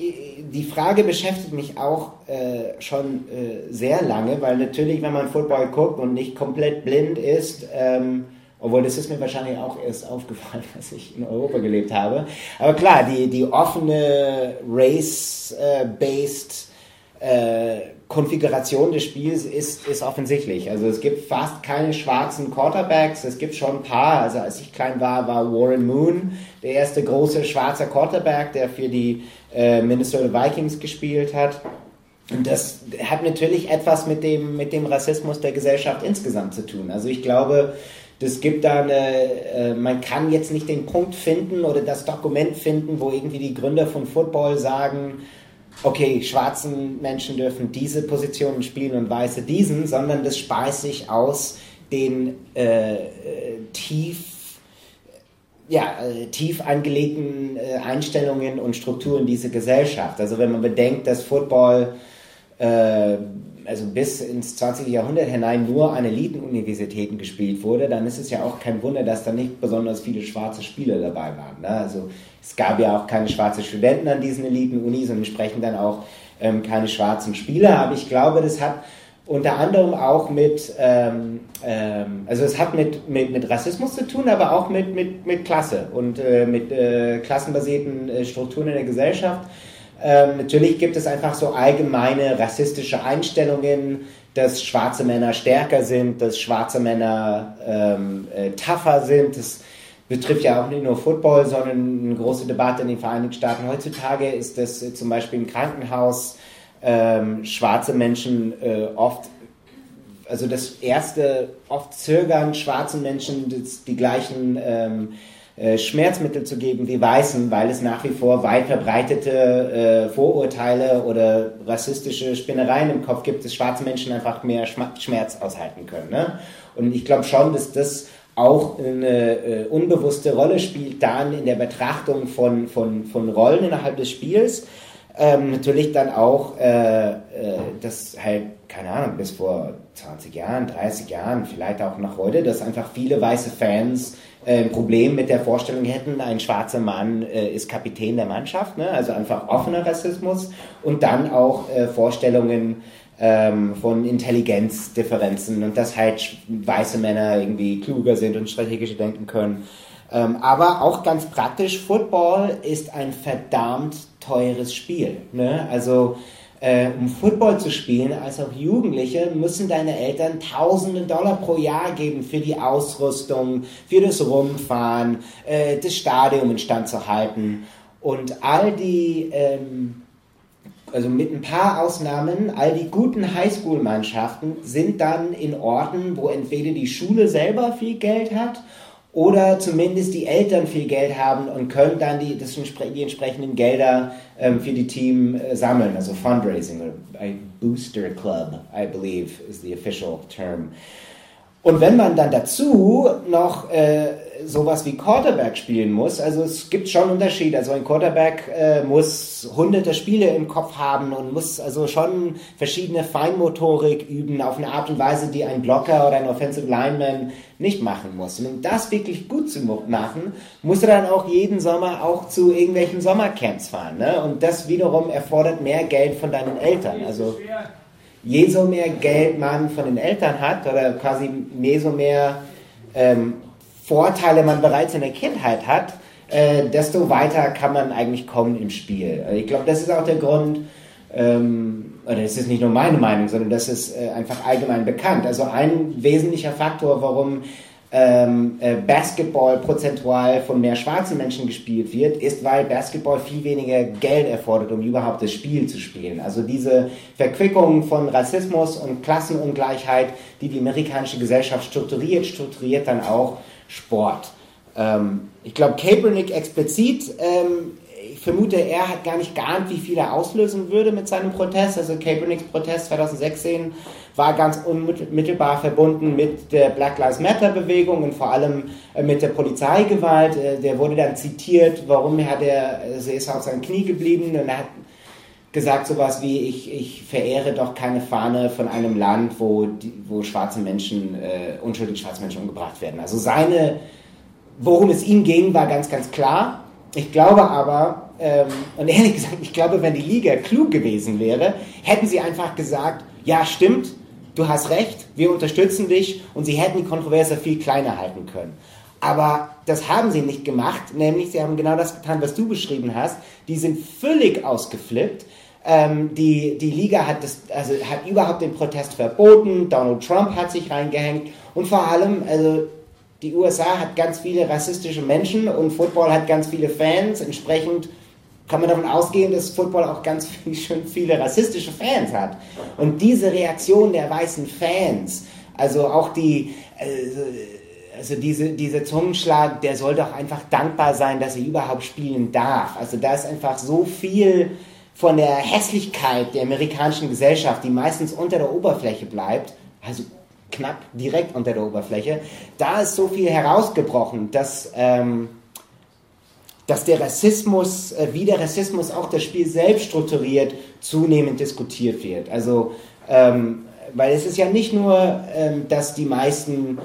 die Frage beschäftigt mich auch äh, schon äh, sehr lange, weil natürlich, wenn man Football guckt und nicht komplett blind ist, ähm, obwohl das ist mir wahrscheinlich auch erst aufgefallen, als ich in Europa gelebt habe. Aber klar, die, die offene Race-based äh, Konfiguration des Spiels ist, ist offensichtlich. Also es gibt fast keine schwarzen Quarterbacks. Es gibt schon ein paar. Also als ich klein war, war Warren Moon der erste große schwarze Quarterback, der für die äh, Minnesota Vikings gespielt hat. Und das hat natürlich etwas mit dem, mit dem Rassismus der Gesellschaft insgesamt zu tun. Also ich glaube, das gibt da eine, äh, man kann jetzt nicht den Punkt finden oder das Dokument finden, wo irgendwie die Gründer von Football sagen, okay, schwarzen Menschen dürfen diese Positionen spielen und weiße diesen, sondern das speist sich aus den äh, äh tief ja, äh, tief angelegten äh, Einstellungen und Strukturen dieser Gesellschaft. Also wenn man bedenkt, dass Football äh, also bis ins 20. Jahrhundert hinein nur an Elitenuniversitäten gespielt wurde, dann ist es ja auch kein Wunder, dass da nicht besonders viele schwarze Spieler dabei waren. Ne? Also es gab ja auch keine schwarzen Studenten an diesen Elitenunis und entsprechend dann auch ähm, keine schwarzen Spieler. Aber ich glaube, das hat unter anderem auch mit, ähm, ähm, also es hat mit, mit, mit Rassismus zu tun, aber auch mit, mit, mit Klasse und äh, mit äh, klassenbasierten äh, Strukturen in der Gesellschaft. Ähm, natürlich gibt es einfach so allgemeine rassistische Einstellungen, dass schwarze Männer stärker sind, dass schwarze Männer ähm, äh, tougher sind. Das betrifft ja auch nicht nur Football, sondern eine große Debatte in den Vereinigten Staaten. Heutzutage ist das äh, zum Beispiel im Krankenhaus ähm, schwarze Menschen äh, oft also das erste, oft zögern schwarzen Menschen das, die gleichen ähm, äh, Schmerzmittel zu geben wie Weißen, weil es nach wie vor weit verbreitete äh, Vorurteile oder rassistische Spinnereien im Kopf gibt, dass schwarze Menschen einfach mehr Schmerz aushalten können. Ne? Und ich glaube schon, dass das auch eine äh, unbewusste Rolle spielt dann in der Betrachtung von, von, von Rollen innerhalb des Spiels. Ähm, natürlich dann auch, äh, äh, dass halt, keine Ahnung, bis vor 20 Jahren, 30 Jahren, vielleicht auch nach heute, dass einfach viele weiße Fans äh, ein Problem mit der Vorstellung hätten, ein schwarzer Mann äh, ist Kapitän der Mannschaft, ne? also einfach offener Rassismus und dann auch äh, Vorstellungen ähm, von Intelligenzdifferenzen und dass halt weiße Männer irgendwie kluger sind und strategischer denken können. Ähm, aber auch ganz praktisch, Football ist ein verdammt teures Spiel. Ne? Also äh, um Football zu spielen, als auch Jugendliche, müssen deine Eltern tausende Dollar pro Jahr geben für die Ausrüstung, für das Rumfahren, äh, das Stadion instand zu halten. Und all die, ähm, also mit ein paar Ausnahmen, all die guten Highschool-Mannschaften sind dann in Orten, wo entweder die Schule selber viel Geld hat oder zumindest die Eltern viel Geld haben und können dann die, das, die entsprechenden Gelder ähm, für die Team äh, sammeln, also Fundraising ein Booster Club, I believe, is the official term. Und wenn man dann dazu noch äh, sowas wie Quarterback spielen muss, also es gibt schon Unterschiede. Also ein Quarterback äh, muss hunderte Spiele im Kopf haben und muss also schon verschiedene Feinmotorik üben auf eine Art und Weise, die ein Blocker oder ein Offensive Lineman nicht machen muss. Und um das wirklich gut zu machen, muss er dann auch jeden Sommer auch zu irgendwelchen Sommercamps fahren. Ne? Und das wiederum erfordert mehr Geld von deinen Eltern. Also je so mehr Geld man von den Eltern hat oder quasi je so mehr ähm, Vorteile man bereits in der Kindheit hat, äh, desto weiter kann man eigentlich kommen im Spiel. Also ich glaube, das ist auch der Grund, ähm, oder es ist nicht nur meine Meinung, sondern das ist äh, einfach allgemein bekannt. Also ein wesentlicher Faktor, warum ähm, äh, Basketball prozentual von mehr schwarzen Menschen gespielt wird, ist, weil Basketball viel weniger Geld erfordert, um überhaupt das Spiel zu spielen. Also diese Verquickung von Rassismus und Klassenungleichheit, die die amerikanische Gesellschaft strukturiert, strukturiert dann auch Sport. Ähm, ich glaube, Kaepernick explizit, ähm, ich vermute, er hat gar nicht geahnt, wie viel er auslösen würde mit seinem Protest. Also Kaepernicks Protest 2016 war ganz unmittelbar verbunden mit der Black Lives Matter Bewegung und vor allem äh, mit der Polizeigewalt. Äh, der wurde dann zitiert, warum hat er, also ist auf seinem Knie geblieben und er hat gesagt sowas wie, ich, ich verehre doch keine Fahne von einem Land, wo, wo schwarze Menschen, äh, unschuldige schwarze Menschen umgebracht werden. Also seine, worum es ihm ging, war ganz, ganz klar. Ich glaube aber, ähm, und ehrlich gesagt, ich glaube, wenn die Liga klug gewesen wäre, hätten sie einfach gesagt, ja, stimmt, du hast recht, wir unterstützen dich und sie hätten die Kontroverse viel kleiner halten können. Aber das haben sie nicht gemacht, nämlich sie haben genau das getan, was du beschrieben hast. Die sind völlig ausgeflippt. Ähm, die, die Liga hat, das, also hat überhaupt den Protest verboten, Donald Trump hat sich reingehängt und vor allem, also die USA hat ganz viele rassistische Menschen und Football hat ganz viele Fans. Entsprechend kann man davon ausgehen, dass Football auch ganz viele rassistische Fans hat. Und diese Reaktion der weißen Fans, also auch die, also, also diese, dieser Zungenschlag, der soll doch einfach dankbar sein, dass er überhaupt spielen darf. Also da ist einfach so viel von der Hässlichkeit der amerikanischen Gesellschaft, die meistens unter der Oberfläche bleibt, also knapp direkt unter der Oberfläche, da ist so viel herausgebrochen, dass, ähm, dass der Rassismus, äh, wie der Rassismus auch das Spiel selbst strukturiert, zunehmend diskutiert wird. Also, ähm, weil es ist ja nicht nur, ähm, dass die meisten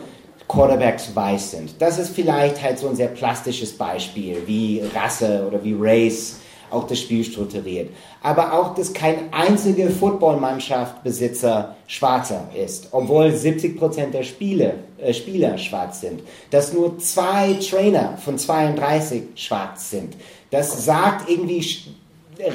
Quarterbacks weiß sind. Das ist vielleicht halt so ein sehr plastisches Beispiel, wie Rasse oder wie Race auch das Spiel strukturiert. Aber auch, dass kein einzige Footballmannschaft Besitzer Schwarzer ist, obwohl 70% der Spiele, äh, Spieler schwarz sind. Dass nur zwei Trainer von 32 schwarz sind. Das sagt irgendwie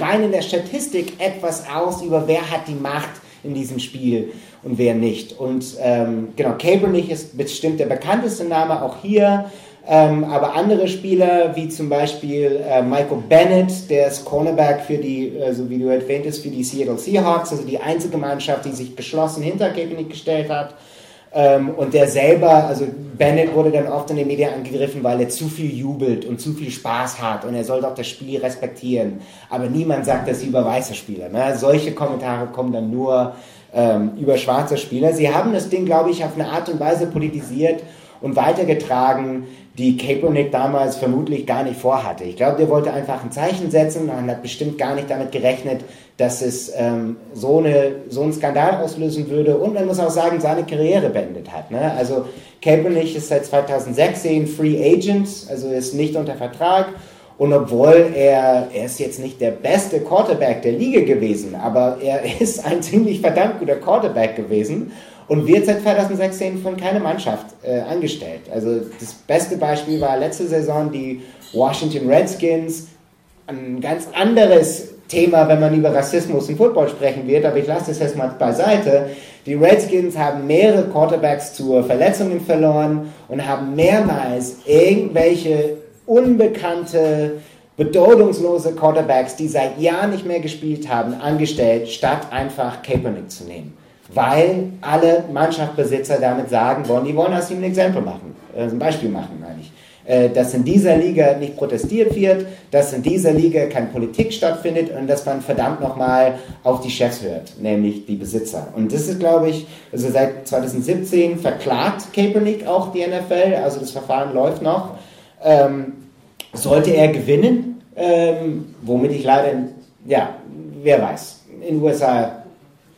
rein in der Statistik etwas aus über wer hat die Macht in diesem Spiel und wer nicht. Und ähm, genau, Kaepernick ist bestimmt der bekannteste Name auch hier. Ähm, aber andere Spieler, wie zum Beispiel äh, Michael Bennett, der ist Cornerback für die, also wie du erwähnt hast, für die Seattle Seahawks, also die einzige Mannschaft, die sich geschlossen hinter Kaepernick gestellt hat. Ähm, und der selber, also Bennett wurde dann oft in den Medien angegriffen, weil er zu viel jubelt und zu viel Spaß hat und er soll doch das Spiel respektieren. Aber niemand sagt das über weiße Spieler. Ne? Solche Kommentare kommen dann nur ähm, über schwarze Spieler. Sie haben das Ding, glaube ich, auf eine Art und Weise politisiert und weitergetragen, die Kaepernick damals vermutlich gar nicht vorhatte. Ich glaube, der wollte einfach ein Zeichen setzen und hat bestimmt gar nicht damit gerechnet, dass es ähm, so, eine, so einen Skandal auslösen würde und man muss auch sagen, seine Karriere beendet hat. Ne? Also Kaepernick ist seit 2016 Free Agent, also ist nicht unter Vertrag und obwohl er, er ist jetzt nicht der beste Quarterback der Liga gewesen, aber er ist ein ziemlich verdammt guter Quarterback gewesen und wird seit 2016 von keiner Mannschaft äh, angestellt. Also das beste Beispiel war letzte Saison die Washington Redskins. Ein ganz anderes Thema, wenn man über Rassismus im Football sprechen wird, aber ich lasse das jetzt mal beiseite. Die Redskins haben mehrere Quarterbacks zu Verletzungen verloren und haben mehrmals irgendwelche unbekannte, bedeutungslose Quarterbacks, die seit Jahren nicht mehr gespielt haben, angestellt, statt einfach Kaepernick zu nehmen weil alle Mannschaftsbesitzer damit sagen wollen, die wollen aus ihm ein Exempel machen, also ein Beispiel machen, meine ich. Äh, dass in dieser Liga nicht protestiert wird, dass in dieser Liga keine Politik stattfindet und dass man verdammt nochmal auf die Chefs hört, nämlich die Besitzer. Und das ist, glaube ich, also seit 2017 verklagt Kaepernick auch die NFL, also das Verfahren läuft noch. Ähm, sollte er gewinnen, ähm, womit ich leider, ja, wer weiß. In den USA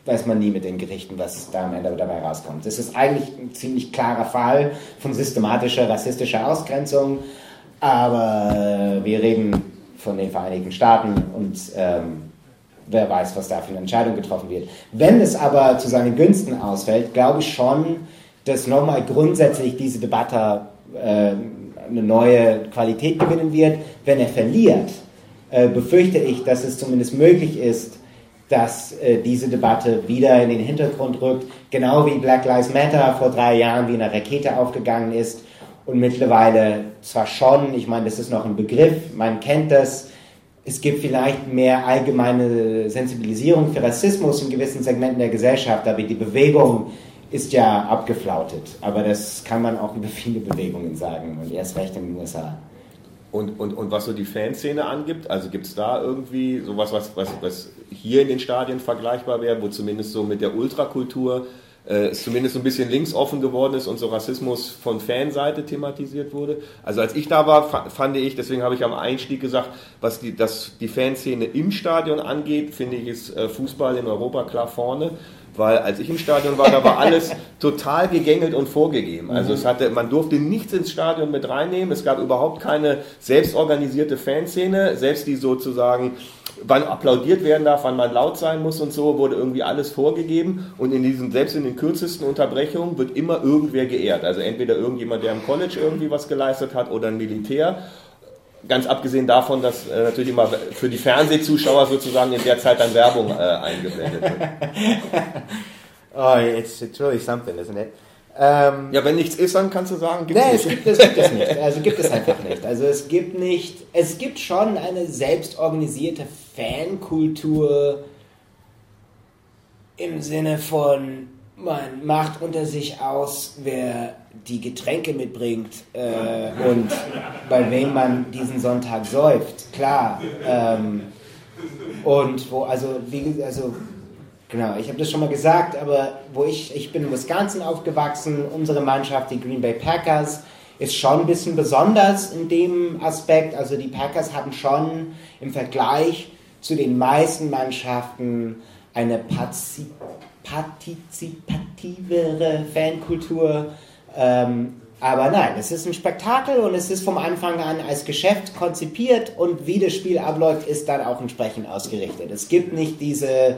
weiß man nie mit den Gerichten, was da am Ende dabei rauskommt. Das ist eigentlich ein ziemlich klarer Fall von systematischer rassistischer Ausgrenzung, aber wir reden von den Vereinigten Staaten und ähm, wer weiß, was da für eine Entscheidung getroffen wird. Wenn es aber zu seinen Günsten ausfällt, glaube ich schon, dass nochmal grundsätzlich diese Debatte äh, eine neue Qualität gewinnen wird. Wenn er verliert, äh, befürchte ich, dass es zumindest möglich ist, dass äh, diese Debatte wieder in den Hintergrund rückt, genau wie Black Lives Matter vor drei Jahren wie eine Rakete aufgegangen ist und mittlerweile zwar schon, ich meine, das ist noch ein Begriff, man kennt das, es gibt vielleicht mehr allgemeine Sensibilisierung für Rassismus in gewissen Segmenten der Gesellschaft, aber die Bewegung ist ja abgeflautet. Aber das kann man auch über viele Bewegungen sagen und erst recht in den USA. Und, und, und was so die Fanszene angibt, also gibt es da irgendwie sowas, was, was, was hier in den Stadien vergleichbar wäre, wo zumindest so mit der Ultrakultur äh, zumindest so ein bisschen linksoffen geworden ist und so Rassismus von Fanseite thematisiert wurde. Also als ich da war, fand ich, deswegen habe ich am Einstieg gesagt, was die, das, die Fanszene im Stadion angeht, finde ich, ist äh, Fußball in Europa klar vorne weil als ich im Stadion war, da war alles total gegängelt und vorgegeben. Also es hatte, man durfte nichts ins Stadion mit reinnehmen, es gab überhaupt keine selbstorganisierte Fanszene, selbst die sozusagen, wann applaudiert werden darf, wann man laut sein muss und so, wurde irgendwie alles vorgegeben. Und in diesen, selbst in den kürzesten Unterbrechungen wird immer irgendwer geehrt. Also entweder irgendjemand, der im College irgendwie was geleistet hat oder ein Militär ganz abgesehen davon, dass äh, natürlich immer für die Fernsehzuschauer sozusagen in der Zeit dann Werbung äh, eingeblendet wird. oh, it's, it's really something, isn't it? Ähm, ja, wenn nichts ist, dann kannst du sagen, gibt nee, es nicht. Es gibt, es gibt es nicht. Also gibt es einfach nicht. Also es gibt nicht, es gibt schon eine selbstorganisierte Fankultur im Sinne von, man macht unter sich aus, wer die Getränke mitbringt äh, und bei wem man diesen Sonntag säuft, klar. Ähm, und wo, also, wie, also Genau, ich habe das schon mal gesagt, aber wo ich, ich bin in Wisconsin aufgewachsen, unsere Mannschaft, die Green Bay Packers, ist schon ein bisschen besonders in dem Aspekt. Also die Packers haben schon im Vergleich zu den meisten Mannschaften eine partizipativere Fankultur. Ähm, aber nein, es ist ein Spektakel und es ist vom Anfang an als Geschäft konzipiert und wie das Spiel abläuft, ist dann auch entsprechend ausgerichtet. Es gibt nicht diese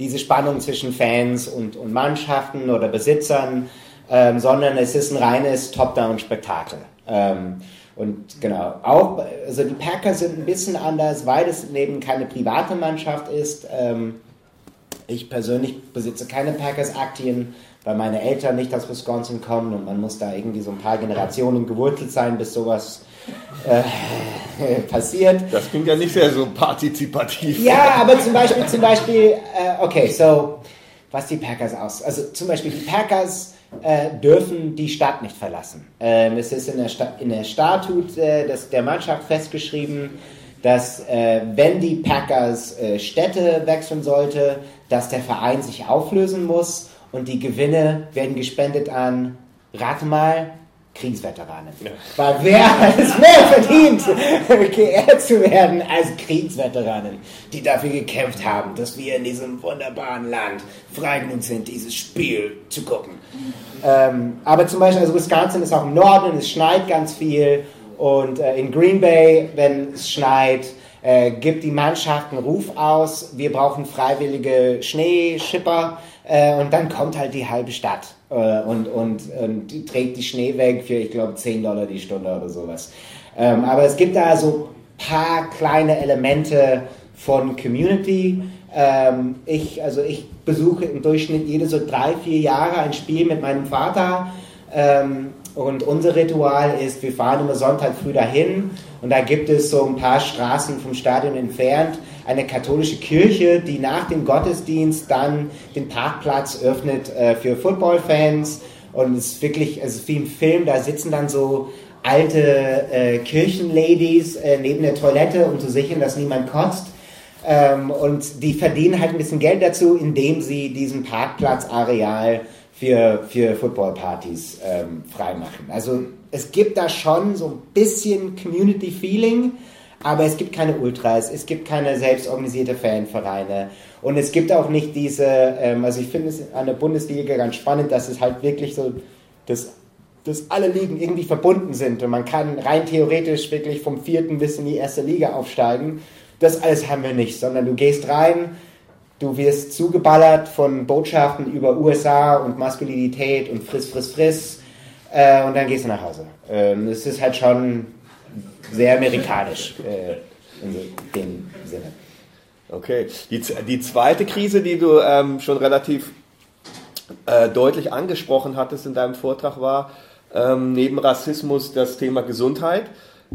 diese Spannung zwischen Fans und, und Mannschaften oder Besitzern, ähm, sondern es ist ein reines Top-Down-Spektakel. Ähm, und genau, auch, also die Packers sind ein bisschen anders, weil es eben keine private Mannschaft ist. Ähm, ich persönlich besitze keine Packers-Aktien, weil meine Eltern nicht aus Wisconsin kommen und man muss da irgendwie so ein paar Generationen gewurzelt sein, bis sowas äh, passiert. Das klingt ja nicht sehr so partizipativ. Ja, aber zum Beispiel, zum Beispiel, äh, okay, so, was die Packers aus, also zum Beispiel die Packers äh, dürfen die Stadt nicht verlassen. Ähm, es ist in der, Sta in der Statut äh, des, der Mannschaft festgeschrieben, dass äh, wenn die Packers Städte wechseln sollte, dass der Verein sich auflösen muss und die Gewinne werden gespendet an, rate mal, Kriegsveteranen. Ja. Weil wer hat es mehr verdient, geehrt zu werden als Kriegsveteranen, die dafür gekämpft haben, dass wir in diesem wunderbaren Land frei genug sind, dieses Spiel zu gucken. Ähm, aber zum Beispiel, also Wisconsin ist auch im Norden, es schneit ganz viel und äh, in Green Bay, wenn es schneit, äh, gibt die Mannschaft einen Ruf aus, wir brauchen freiwillige Schneeschipper äh, und dann kommt halt die halbe Stadt äh, und, und, und trägt die Schnee weg für, ich glaube, 10 Dollar die Stunde oder sowas. Ähm, aber es gibt da so ein paar kleine Elemente von Community. Ähm, ich, also ich besuche im Durchschnitt jede so drei, vier Jahre ein Spiel mit meinem Vater. Ähm, und unser Ritual ist, wir fahren immer Sonntag früh dahin und da gibt es so ein paar Straßen vom Stadion entfernt eine katholische Kirche, die nach dem Gottesdienst dann den Parkplatz öffnet äh, für Footballfans. Und es ist wirklich, ist wie im Film, da sitzen dann so alte äh, Kirchenladies äh, neben der Toilette, um zu sichern, dass niemand kotzt. Ähm, und die verdienen halt ein bisschen Geld dazu, indem sie diesen Parkplatzareal für, für Footballpartys ähm, freimachen. Also es gibt da schon so ein bisschen Community-Feeling, aber es gibt keine Ultras, es gibt keine selbstorganisierte Fanvereine und es gibt auch nicht diese, ähm, also ich finde es an der Bundesliga ganz spannend, dass es halt wirklich so, dass, dass alle Ligen irgendwie verbunden sind und man kann rein theoretisch wirklich vom vierten bis in die erste Liga aufsteigen. Das alles haben wir nicht, sondern du gehst rein, du wirst zugeballert von Botschaften über USA und Maskulinität und friss, friss, friss äh, und dann gehst du nach Hause. Ähm, es ist halt schon sehr amerikanisch äh, in dem Sinne. Okay, die, die zweite Krise, die du ähm, schon relativ äh, deutlich angesprochen hattest in deinem Vortrag, war ähm, neben Rassismus das Thema Gesundheit.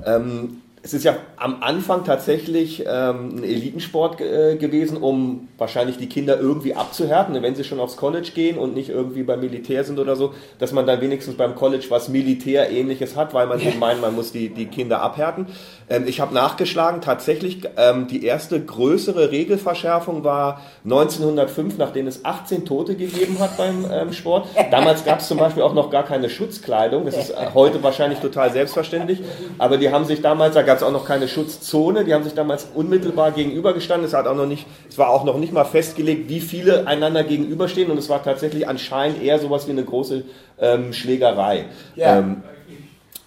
Ähm, es ist ja am Anfang tatsächlich ähm, ein Elitensport äh, gewesen, um wahrscheinlich die Kinder irgendwie abzuhärten, wenn sie schon aufs College gehen und nicht irgendwie beim Militär sind oder so, dass man dann wenigstens beim College was Militärähnliches hat, weil man eben meint, man muss die, die Kinder abhärten. Ähm, ich habe nachgeschlagen, tatsächlich ähm, die erste größere Regelverschärfung war 1905, nachdem es 18 Tote gegeben hat beim ähm, Sport. Damals gab es zum Beispiel auch noch gar keine Schutzkleidung, das ist äh, heute wahrscheinlich total selbstverständlich, aber die haben sich damals, da gab es auch noch keine Schutzzone. Die haben sich damals unmittelbar gegenübergestanden. Es, hat auch noch nicht, es war auch noch nicht mal festgelegt, wie viele einander gegenüberstehen. Und es war tatsächlich anscheinend eher sowas wie eine große ähm, Schlägerei. Ja. Ähm,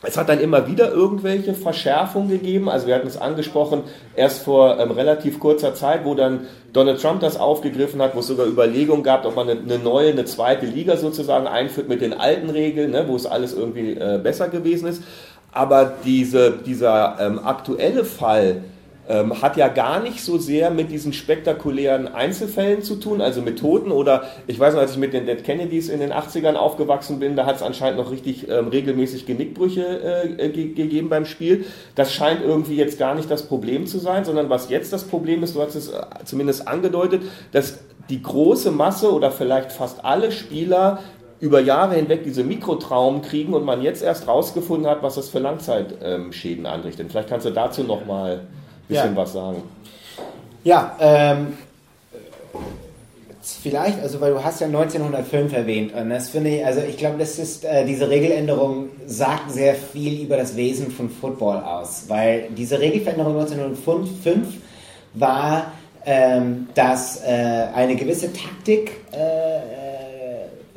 es hat dann immer wieder irgendwelche Verschärfungen gegeben. Also wir hatten es angesprochen, erst vor ähm, relativ kurzer Zeit, wo dann Donald Trump das aufgegriffen hat, wo es sogar Überlegungen gab, ob man eine, eine neue, eine zweite Liga sozusagen einführt mit den alten Regeln, ne, wo es alles irgendwie äh, besser gewesen ist. Aber diese, dieser ähm, aktuelle Fall, ähm, hat ja gar nicht so sehr mit diesen spektakulären Einzelfällen zu tun, also mit Toten oder ich weiß noch, als ich mit den Dead Kennedys in den 80ern aufgewachsen bin, da hat es anscheinend noch richtig ähm, regelmäßig Genickbrüche äh, ge gegeben beim Spiel. Das scheint irgendwie jetzt gar nicht das Problem zu sein, sondern was jetzt das Problem ist, du hast es äh, zumindest angedeutet, dass die große Masse oder vielleicht fast alle Spieler über Jahre hinweg diese Mikrotraumen kriegen und man jetzt erst rausgefunden hat, was das für Langzeitschäden anrichtet. Vielleicht kannst du dazu noch mal bisschen ja. was sagen. Ja, ähm, vielleicht, also weil du hast ja 1905 erwähnt und das finde ich, also ich glaube, das ist, äh, diese Regeländerung sagt sehr viel über das Wesen von Football aus, weil diese Regelveränderung 1905 war, ähm, dass äh, eine gewisse Taktik äh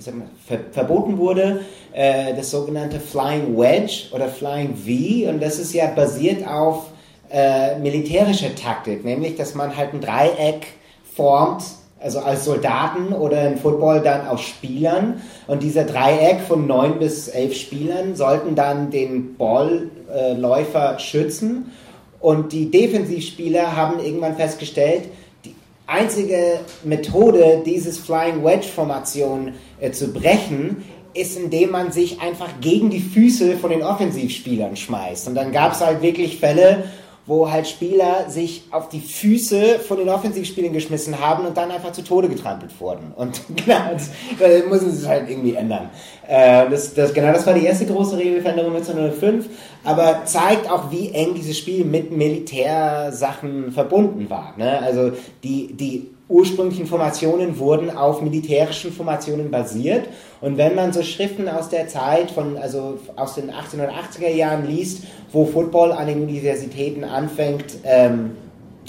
mal, ver verboten wurde, äh, das sogenannte Flying Wedge oder Flying V und das ist ja basiert auf äh, militärische Taktik, nämlich dass man halt ein Dreieck formt, also als Soldaten oder im Football dann aus Spielern. Und dieser Dreieck von neun bis elf Spielern sollten dann den Ballläufer äh, schützen. Und die Defensivspieler haben irgendwann festgestellt, die einzige Methode, dieses Flying Wedge Formation äh, zu brechen, ist, indem man sich einfach gegen die Füße von den Offensivspielern schmeißt. Und dann gab es halt wirklich Fälle, wo halt Spieler sich auf die Füße von den Offensivspielern geschmissen haben und dann einfach zu Tode getrampelt wurden. Und genau, das, das müssen sie halt irgendwie ändern. Äh, das, das, genau, das war die erste große Regelveränderung 1905, aber zeigt auch, wie eng dieses Spiel mit Militärsachen verbunden war. Ne? Also die, die ursprünglichen Formationen wurden auf militärischen Formationen basiert. Und wenn man so Schriften aus der Zeit von, also aus den 1880er Jahren liest, wo Football an den Universitäten anfängt, ähm,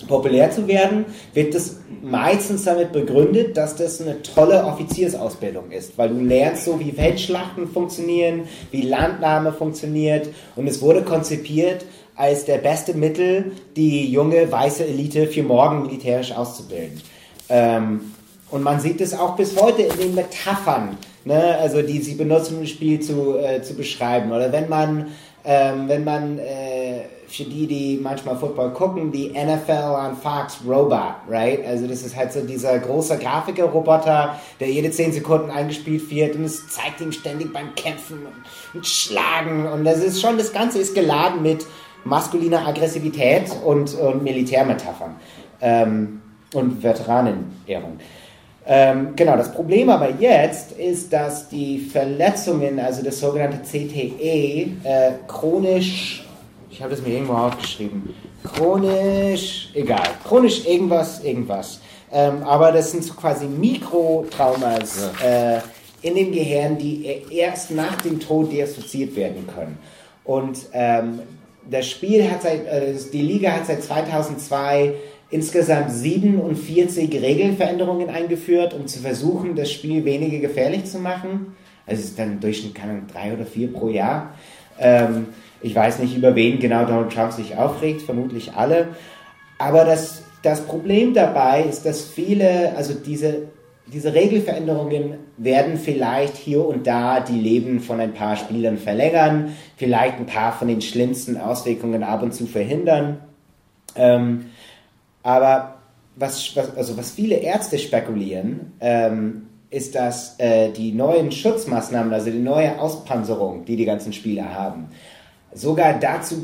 populär zu werden, wird das meistens damit begründet, dass das eine tolle Offiziersausbildung ist, weil du lernst so, wie Feldschlachten funktionieren, wie Landnahme funktioniert und es wurde konzipiert als der beste Mittel, die junge weiße Elite für morgen militärisch auszubilden. Ähm, und man sieht es auch bis heute in den Metaphern, ne? also die sie benutzen, um das Spiel zu, äh, zu beschreiben. Oder wenn man, ähm, wenn man äh, für die, die manchmal Football gucken, die NFL on Fox Robot, right? Also das ist halt so dieser große Grafiker-Roboter, der jede 10 Sekunden eingespielt wird und es zeigt ihm ständig beim Kämpfen und, Schlagen. Und das ist schon, das Ganze ist geladen mit maskuliner Aggressivität und, und Militärmetaphern. Ähm, und Veteranenehrung. Ähm, genau, das Problem aber jetzt ist, dass die Verletzungen, also das sogenannte CTE, äh, chronisch, ich habe das mir irgendwo aufgeschrieben, chronisch, egal, chronisch irgendwas, irgendwas. Ähm, aber das sind so quasi Mikrotraumas ja. äh, in dem Gehirn, die erst nach dem Tod deassoziiert werden können. Und ähm, das Spiel hat seit, äh, die Liga hat seit 2002 insgesamt 47 Regelveränderungen eingeführt, um zu versuchen, das Spiel weniger gefährlich zu machen. Also es ist dann im Durchschnitt kann drei oder vier pro Jahr. Ähm, ich weiß nicht, über wen genau Donald Trump sich aufregt, vermutlich alle. Aber das, das Problem dabei ist, dass viele, also diese, diese Regelveränderungen werden vielleicht hier und da die Leben von ein paar Spielern verlängern, vielleicht ein paar von den schlimmsten Auswirkungen ab und zu verhindern. Ähm, aber was, was, also was viele Ärzte spekulieren, ähm, ist, dass äh, die neuen Schutzmaßnahmen, also die neue Auspanzerung, die die ganzen Spieler haben, sogar dazu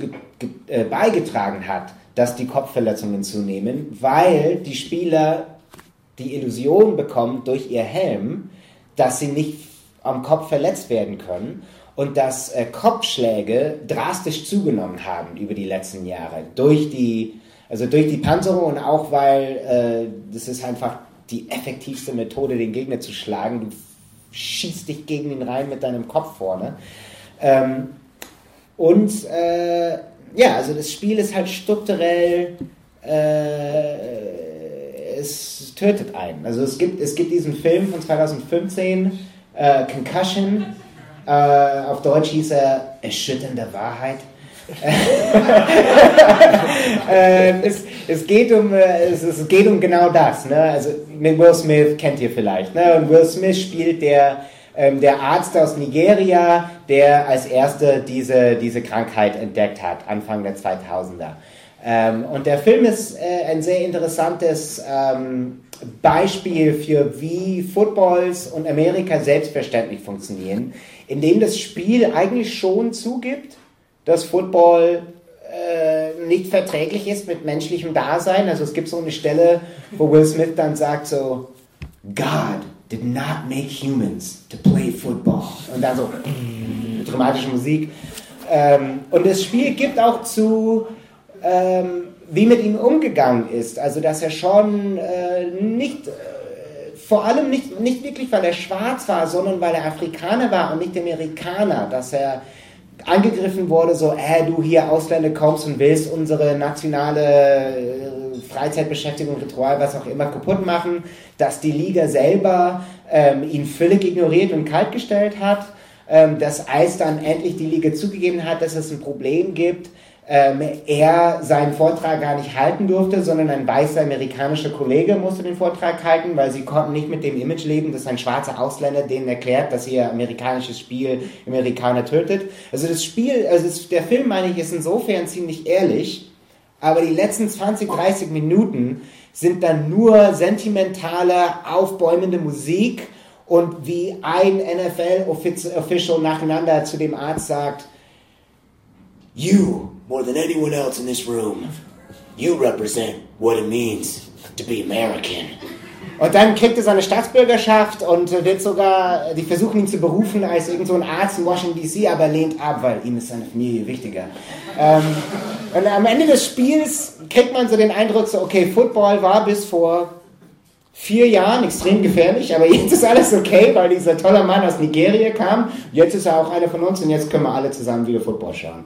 äh, beigetragen hat, dass die Kopfverletzungen zunehmen, weil die Spieler die Illusion bekommen durch ihr Helm, dass sie nicht am Kopf verletzt werden können und dass äh, Kopfschläge drastisch zugenommen haben über die letzten Jahre durch die also durch die Panzerung und auch weil äh, das ist einfach die effektivste Methode, den Gegner zu schlagen. Du schießt dich gegen ihn rein mit deinem Kopf vorne. Ähm, und äh, ja, also das Spiel ist halt strukturell, äh, es tötet einen. Also es gibt, es gibt diesen Film von 2015, äh, Concussion, Äh, auf Deutsch hieß er Erschütternde Wahrheit. Äh, es, es, geht um, äh, es, es, geht um genau das. Ne? Also Will Smith kennt ihr vielleicht. Ne? Und Will Smith spielt der, ähm, der Arzt aus Nigeria, der als erster diese, diese Krankheit entdeckt hat, Anfang der 2000er. Ähm, und der Film ist äh, ein sehr interessantes ähm, Beispiel für wie Footballs und Amerika selbstverständlich funktionieren, indem das Spiel eigentlich schon zugibt, dass Football äh, nicht verträglich ist mit menschlichem Dasein. Also es gibt so eine Stelle, wo Will Smith dann sagt so, God did not make humans to play football. Und dann so dramatische Musik. Ähm, und das Spiel gibt auch zu, ähm, wie mit ihm umgegangen ist. Also dass er schon äh, nicht... Äh, vor allem nicht, nicht wirklich, weil er schwarz war, sondern weil er Afrikaner war und nicht Amerikaner, dass er angegriffen wurde, so, äh, du hier Ausländer kommst und willst unsere nationale äh, Freizeitbeschäftigung, Ritual, was auch immer kaputt machen, dass die Liga selber ähm, ihn völlig ignoriert und kaltgestellt hat, ähm, dass Eis dann endlich die Liga zugegeben hat, dass es ein Problem gibt, ähm, er seinen Vortrag gar nicht halten durfte, sondern ein weißer amerikanischer Kollege musste den Vortrag halten, weil sie konnten nicht mit dem Image leben, dass ein schwarzer Ausländer denen erklärt, dass ihr amerikanisches Spiel Amerikaner tötet. Also das Spiel, also das, der Film, meine ich, ist insofern ziemlich ehrlich, aber die letzten 20, 30 Minuten sind dann nur sentimentale, aufbäumende Musik und wie ein NFL-Official nacheinander zu dem Arzt sagt, You more than anyone else in this room, you represent what it means to be American. Und dann kriegt er seine Staatsbürgerschaft und wird sogar, die versuchen ihn zu berufen als irgend so Arzt in Washington DC, aber lehnt ab, weil ihm ist seine Familie wichtiger. Ähm, und am Ende des Spiels kriegt man so den Eindruck, so, okay, Football war bis vor vier Jahren extrem gefährlich, aber jetzt ist alles okay, weil dieser tolle Mann aus Nigeria kam. Jetzt ist er auch einer von uns und jetzt können wir alle zusammen wieder Football schauen.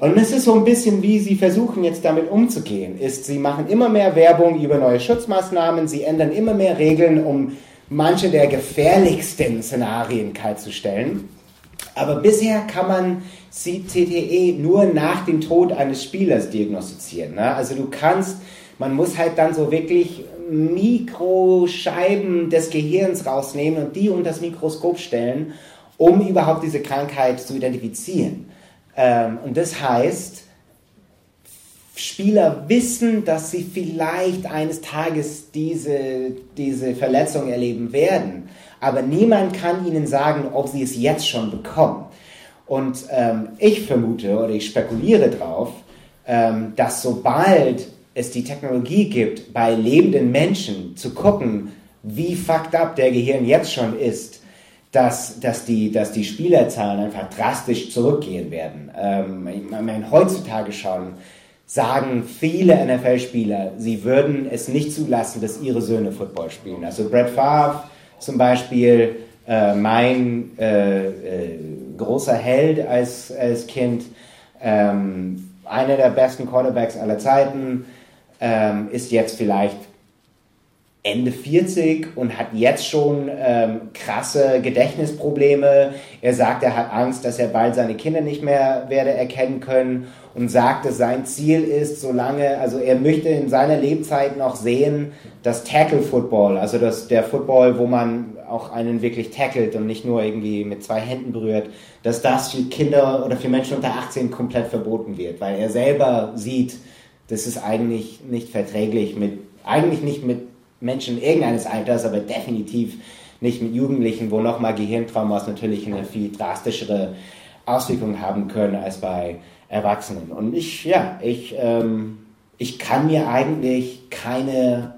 Und es ist so ein bisschen, wie sie versuchen jetzt damit umzugehen, ist, sie machen immer mehr Werbung über neue Schutzmaßnahmen, sie ändern immer mehr Regeln, um manche der gefährlichsten Szenarien kaltzustellen. Aber bisher kann man CTE nur nach dem Tod eines Spielers diagnostizieren. Ne? Also du kannst, man muss halt dann so wirklich Mikroscheiben des Gehirns rausnehmen und die unter das Mikroskop stellen, um überhaupt diese Krankheit zu identifizieren. Ähm, und das heißt, Spieler wissen, dass sie vielleicht eines Tages diese, diese Verletzung erleben werden, aber niemand kann ihnen sagen, ob sie es jetzt schon bekommen. Und ähm, ich vermute oder ich spekuliere darauf, ähm, dass sobald es die Technologie gibt, bei lebenden Menschen zu gucken, wie fucked up der Gehirn jetzt schon ist, dass, dass, die, dass die Spielerzahlen einfach drastisch zurückgehen werden. Ähm, ich meine, heutzutage schon sagen viele NFL-Spieler, sie würden es nicht zulassen, dass ihre Söhne Football spielen. Also Brett Favre zum Beispiel, äh, mein äh, äh, großer Held als, als Kind, ähm, einer der besten Quarterbacks aller Zeiten, ähm, ist jetzt vielleicht Ende 40 und hat jetzt schon ähm, krasse Gedächtnisprobleme. Er sagt, er hat Angst, dass er bald seine Kinder nicht mehr werde erkennen können und sagt, dass sein Ziel ist, solange, also er möchte in seiner Lebzeit noch sehen, das Tackle Football, also das, der Football, wo man auch einen wirklich tackelt und nicht nur irgendwie mit zwei Händen berührt, dass das für Kinder oder für Menschen unter 18 komplett verboten wird, weil er selber sieht, das ist eigentlich nicht verträglich mit, eigentlich nicht mit Menschen irgendeines Alters, aber definitiv nicht mit Jugendlichen, wo nochmal Gehirntraumas natürlich eine viel drastischere Auswirkung haben können als bei Erwachsenen. Und ich, ja, ich, ähm, ich kann mir eigentlich keine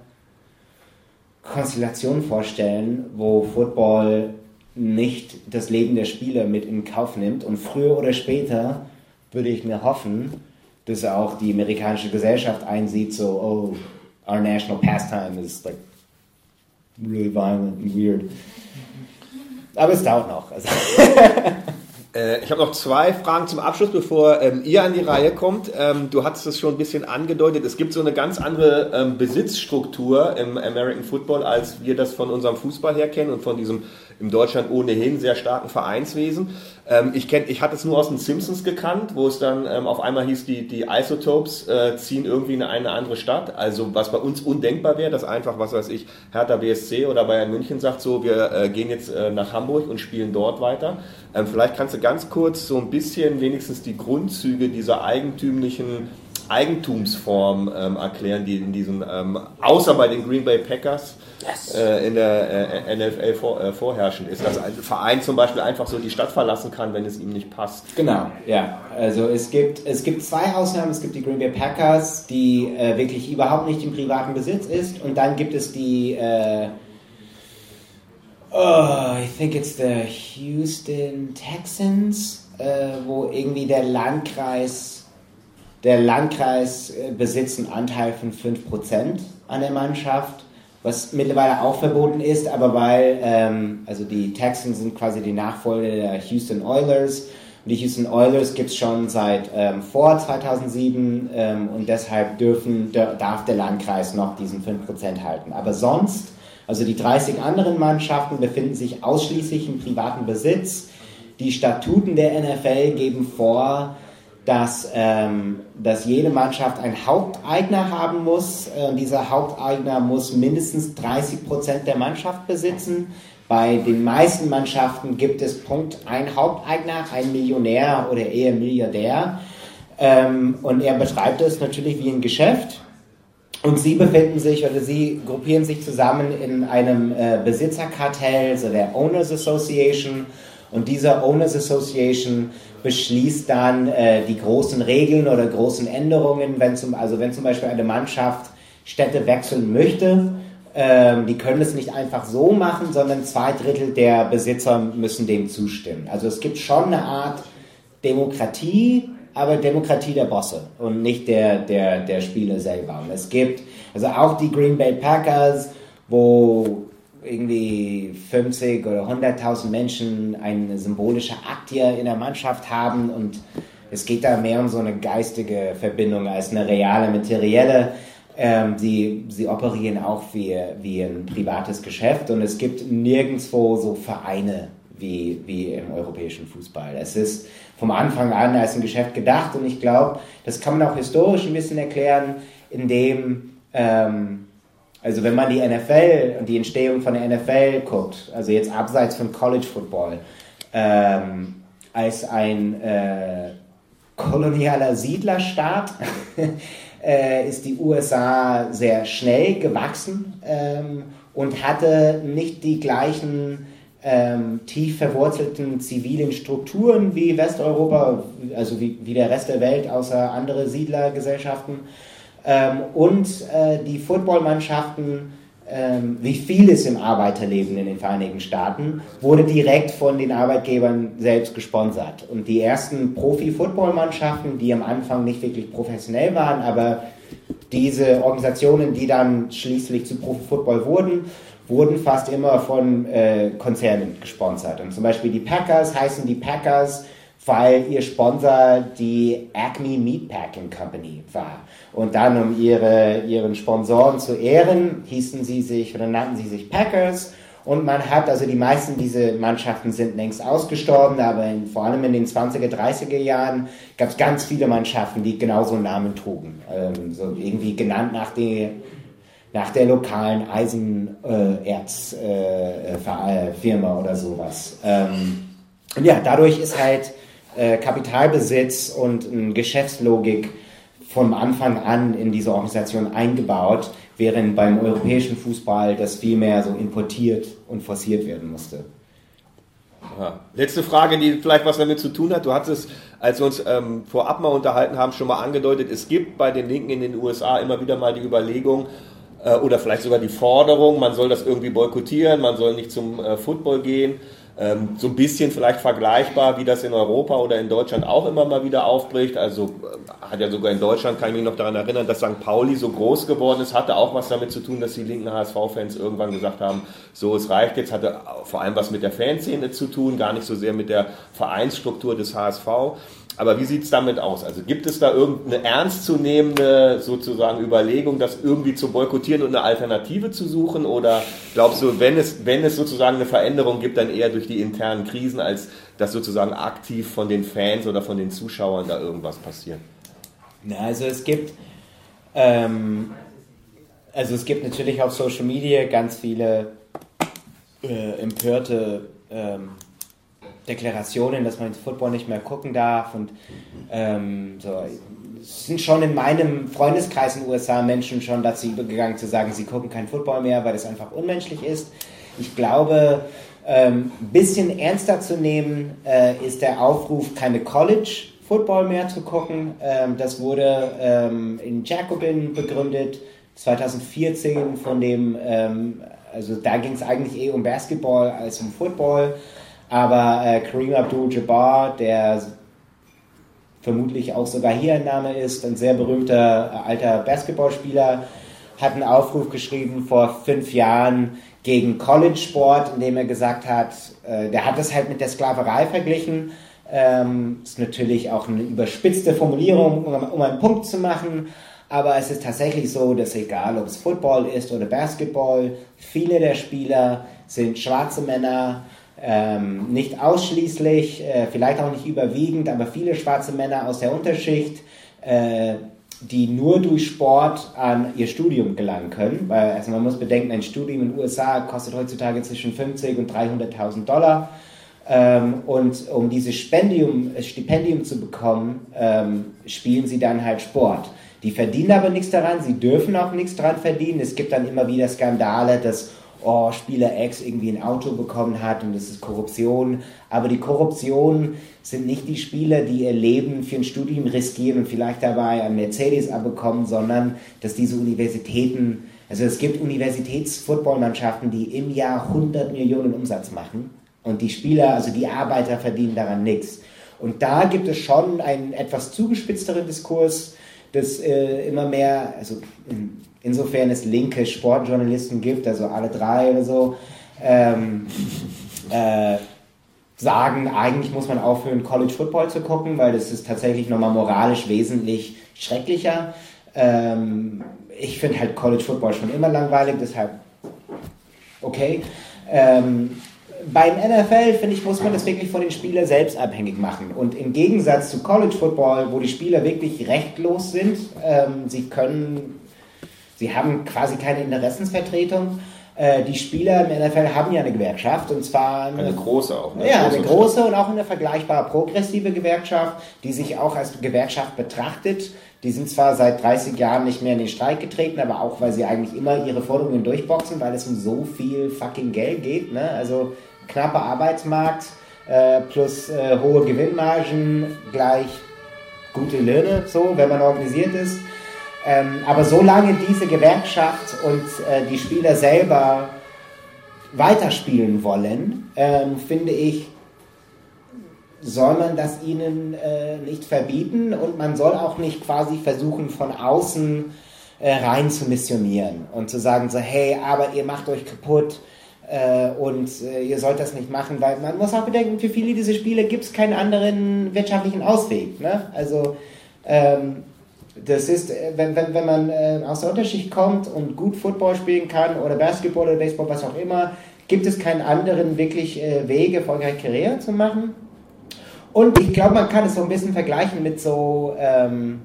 Konstellation vorstellen, wo Football nicht das Leben der Spieler mit in Kauf nimmt. Und früher oder später würde ich mir hoffen, dass auch die amerikanische Gesellschaft einsieht, so, oh, our national pastime is like really violent and weird. Aber es dauert noch. Also äh, ich habe noch zwei Fragen zum Abschluss, bevor ähm, ihr an die Reihe kommt. Ähm, du hattest es schon ein bisschen angedeutet. Es gibt so eine ganz andere ähm, Besitzstruktur im American Football, als wir das von unserem Fußball her kennen und von diesem in Deutschland ohnehin sehr starken Vereinswesen. Ähm, ich, ich hatte es nur aus den Simpsons gekannt, wo es dann ähm, auf einmal hieß, die, die Isotopes äh, ziehen irgendwie in eine andere Stadt. Also was bei uns undenkbar wäre, dass einfach, was weiß ich, Hertha BSC oder Bayern München sagt so, wir äh, gehen jetzt äh, nach Hamburg und spielen dort weiter. Ähm, vielleicht kannst du ganz kurz so ein bisschen wenigstens die Grundzüge dieser eigentümlichen Eigentumsform ähm, erklären, die in diesem, ähm, außer bei den Green Bay Packers, yes. äh, in der äh, NFL vor, äh, vorherrschend ist, dass ein Verein zum Beispiel einfach so die Stadt verlassen kann, wenn es ihm nicht passt. Genau, ja. Also es gibt, es gibt zwei Ausnahmen. Es gibt die Green Bay Packers, die äh, wirklich überhaupt nicht im privaten Besitz ist, und dann gibt es die äh, Oh, I think it's the Houston Texans, äh, wo irgendwie der Landkreis der Landkreis äh, besitzt einen Anteil von 5% an der Mannschaft, was mittlerweile auch verboten ist, aber weil, ähm, also die Texans sind quasi die Nachfolger der Houston Oilers. Und die Houston Oilers gibt es schon seit ähm, vor 2007 ähm, und deshalb dürfen, darf der Landkreis noch diesen 5% halten. Aber sonst, also die 30 anderen Mannschaften befinden sich ausschließlich im privaten Besitz. Die Statuten der NFL geben vor, dass, ähm, dass jede Mannschaft einen Haupteigner haben muss. Äh, dieser Haupteigner muss mindestens 30 Prozent der Mannschaft besitzen. Bei den meisten Mannschaften gibt es Punkt ein Haupteigner, ein Millionär oder eher Milliardär. Ähm, und er betreibt es natürlich wie ein Geschäft. Und sie befinden sich oder sie gruppieren sich zusammen in einem äh, Besitzerkartell, so der Owners Association. Und dieser Owners Association beschließt dann äh, die großen Regeln oder großen Änderungen, wenn zum, also wenn zum Beispiel eine Mannschaft Städte wechseln möchte, ähm, die können es nicht einfach so machen, sondern zwei Drittel der Besitzer müssen dem zustimmen. Also es gibt schon eine Art Demokratie, aber Demokratie der Bosse und nicht der, der, der Spieler selber. Und es gibt also auch die Green Bay Packers, wo irgendwie 50 oder 100.000 Menschen eine symbolische Akt hier in der Mannschaft haben und es geht da mehr um so eine geistige Verbindung als eine reale, materielle. Ähm, sie, sie operieren auch wie, wie ein privates Geschäft und es gibt nirgendwo so Vereine wie, wie im europäischen Fußball. Es ist vom Anfang an als ein Geschäft gedacht und ich glaube, das kann man auch historisch ein bisschen erklären, indem ähm, also wenn man die NFL und die Entstehung von der NFL guckt, also jetzt abseits von College Football, ähm, als ein äh, kolonialer Siedlerstaat äh, ist die USA sehr schnell gewachsen ähm, und hatte nicht die gleichen ähm, tief verwurzelten zivilen Strukturen wie Westeuropa, also wie, wie der Rest der Welt außer andere Siedlergesellschaften. Ähm, und äh, die Footballmannschaften, ähm, wie vieles im Arbeiterleben in den Vereinigten Staaten, wurde direkt von den Arbeitgebern selbst gesponsert. Und die ersten Profi-Footballmannschaften, die am Anfang nicht wirklich professionell waren, aber diese Organisationen, die dann schließlich zu Profi-Football wurden, wurden fast immer von äh, Konzernen gesponsert. Und zum Beispiel die Packers heißen die Packers, weil ihr Sponsor die Acme Meatpacking Company war. Und dann, um ihre, ihren Sponsoren zu ehren, hießen sie sich oder nannten sie sich Packers. Und man hat, also die meisten dieser Mannschaften sind längst ausgestorben, aber in, vor allem in den 20er, 30er Jahren gab es ganz viele Mannschaften, die genauso einen Namen trugen. Ähm, so irgendwie genannt nach, die, nach der lokalen Eisenerzfirma äh, äh, oder sowas. Ähm, und ja, dadurch ist halt äh, Kapitalbesitz und eine Geschäftslogik vom Anfang an in diese Organisation eingebaut, während beim europäischen Fußball das viel mehr so importiert und forciert werden musste. Aha. Letzte Frage, die vielleicht was damit zu tun hat. Du hattest, als wir uns ähm, vorab mal unterhalten haben, schon mal angedeutet, es gibt bei den Linken in den USA immer wieder mal die Überlegung äh, oder vielleicht sogar die Forderung, man soll das irgendwie boykottieren, man soll nicht zum äh, Football gehen. Ähm, so ein bisschen vielleicht vergleichbar, wie das in Europa oder in Deutschland auch immer mal wieder aufbricht. Also äh, hat ja sogar in Deutschland, kann ich mich noch daran erinnern, dass St. Pauli so groß geworden ist, hatte auch was damit zu tun, dass die linken HSV-Fans irgendwann gesagt haben, so es reicht jetzt, hatte vor allem was mit der Fanszene zu tun, gar nicht so sehr mit der Vereinsstruktur des HSV. Aber wie sieht es damit aus? Also gibt es da irgendeine ernstzunehmende sozusagen Überlegung, das irgendwie zu boykottieren und eine Alternative zu suchen? Oder glaubst du, wenn es, wenn es sozusagen eine Veränderung gibt, dann eher durch die internen Krisen, als dass sozusagen aktiv von den Fans oder von den Zuschauern da irgendwas passiert? Na, also es gibt, ähm, also es gibt natürlich auf Social Media ganz viele äh, empörte ähm, Deklarationen, dass man Football nicht mehr gucken darf und ähm, so. Es sind schon in meinem Freundeskreis in den USA Menschen schon dazu übergegangen zu sagen, sie gucken kein Football mehr, weil es einfach unmenschlich ist. Ich glaube, ein ähm, bisschen ernster zu nehmen äh, ist der Aufruf, keine College Football mehr zu gucken. Ähm, das wurde ähm, in Jacobin begründet, 2014 von dem, ähm, also da ging es eigentlich eh um Basketball als um Football. Aber äh, Kareem Abdul-Jabbar, der vermutlich auch sogar hier ein Name ist, ein sehr berühmter äh, alter Basketballspieler, hat einen Aufruf geschrieben vor fünf Jahren gegen College-Sport, in dem er gesagt hat, äh, der hat das halt mit der Sklaverei verglichen. Ähm, ist natürlich auch eine überspitzte Formulierung, um, um einen Punkt zu machen. Aber es ist tatsächlich so, dass egal ob es Football ist oder Basketball, viele der Spieler sind schwarze Männer, ähm, nicht ausschließlich, äh, vielleicht auch nicht überwiegend, aber viele schwarze Männer aus der Unterschicht, äh, die nur durch Sport an ihr Studium gelangen können. Weil, also man muss bedenken, ein Studium in den USA kostet heutzutage zwischen 50 und 300.000 Dollar. Ähm, und um dieses Stipendium, Stipendium zu bekommen, ähm, spielen sie dann halt Sport. Die verdienen aber nichts daran, sie dürfen auch nichts daran verdienen. Es gibt dann immer wieder Skandale, dass oh, Spieler X irgendwie ein Auto bekommen hat und das ist Korruption. Aber die Korruption sind nicht die Spieler, die ihr Leben für ein Studium riskieren und vielleicht dabei ein Mercedes abbekommen, sondern dass diese Universitäten, also es gibt Universitätsfootballmannschaften, die im Jahr 100 Millionen Umsatz machen und die Spieler, also die Arbeiter verdienen daran nichts. Und da gibt es schon einen etwas zugespitzteren Diskurs, das äh, immer mehr, also insofern es linke Sportjournalisten gibt, also alle drei oder so, ähm, äh, sagen, eigentlich muss man aufhören, College Football zu gucken, weil das ist tatsächlich nochmal moralisch wesentlich schrecklicher. Ähm, ich finde halt College Football schon immer langweilig, deshalb okay. Ähm, beim NFL, finde ich, muss man das wirklich von den Spielern selbst abhängig machen. Und im Gegensatz zu College Football, wo die Spieler wirklich rechtlos sind, ähm, sie können Sie haben quasi keine Interessensvertretung. Äh, die Spieler im NFL haben ja eine Gewerkschaft und zwar eine, eine große auch. Ne? Ja, eine große und auch eine vergleichbar progressive Gewerkschaft, die sich auch als Gewerkschaft betrachtet. Die sind zwar seit 30 Jahren nicht mehr in den Streik getreten, aber auch weil sie eigentlich immer ihre Forderungen durchboxen, weil es um so viel fucking Geld geht. Ne? Also knapper Arbeitsmarkt äh, plus äh, hohe Gewinnmargen gleich gute Löhne, so wenn man organisiert ist. Ähm, aber solange diese Gewerkschaft und äh, die Spieler selber weiterspielen wollen, ähm, finde ich, soll man das ihnen äh, nicht verbieten und man soll auch nicht quasi versuchen, von außen äh, rein zu missionieren und zu sagen, so, hey, aber ihr macht euch kaputt äh, und äh, ihr sollt das nicht machen, weil man muss auch bedenken, für viele dieser Spiele gibt es keinen anderen wirtschaftlichen Ausweg. Ne? Also ähm, das ist, äh, wenn, wenn, wenn man äh, aus der Unterschicht kommt und gut Football spielen kann oder Basketball oder Baseball, was auch immer, gibt es keinen anderen wirklich äh, Wege, erfolgreich Karriere zu machen. Und ich glaube, man kann es so ein bisschen vergleichen mit so, ähm,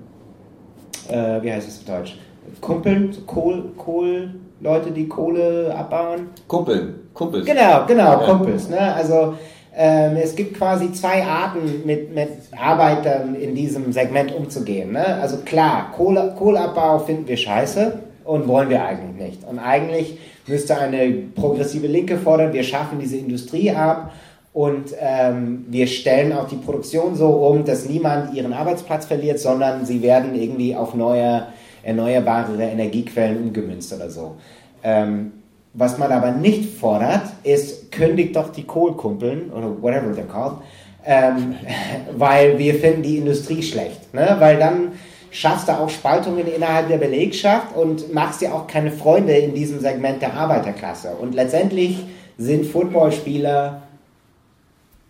äh, wie heißt es auf Deutsch? Kumpeln, Kohl, Kohl, Leute, die Kohle abbauen. Kumpeln, Kumpels. Genau, genau, ja. Kumpels. Ne? Also es gibt quasi zwei Arten, mit, mit Arbeitern in diesem Segment umzugehen. Ne? Also klar, Kohle, Kohleabbau finden wir scheiße und wollen wir eigentlich nicht. Und eigentlich müsste eine progressive Linke fordern, wir schaffen diese Industrie ab und ähm, wir stellen auch die Produktion so um, dass niemand ihren Arbeitsplatz verliert, sondern sie werden irgendwie auf neue erneuerbare Energiequellen umgemünzt oder so. Ähm, was man aber nicht fordert, ist, kündigt doch die Kohlkumpeln oder whatever they're called, ähm, weil wir finden die Industrie schlecht. Ne? Weil dann schaffst du auch Spaltungen innerhalb der Belegschaft und machst dir auch keine Freunde in diesem Segment der Arbeiterklasse. Und letztendlich sind Footballspieler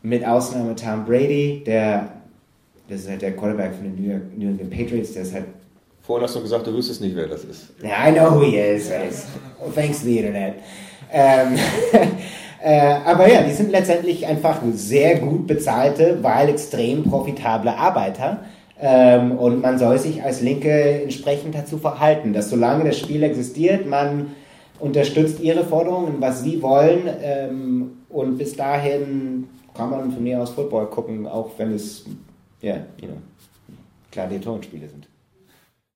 mit Ausnahme Tom Brady, der das ist halt der Quarterback von den New, York, New England Patriots, der ist halt. Vorhin hast du gesagt, du wüsstest nicht, wer das ist. I know who he is. Thanks to the Internet. Ähm, äh, aber ja, die sind letztendlich einfach sehr gut bezahlte, weil extrem profitable Arbeiter. Ähm, und man soll sich als Linke entsprechend dazu verhalten, dass solange das Spiel existiert, man unterstützt ihre Forderungen, was sie wollen. Ähm, und bis dahin kann man von mir aus Football gucken, auch wenn es, ja, yeah, you know, Gladiatorenspiele sind.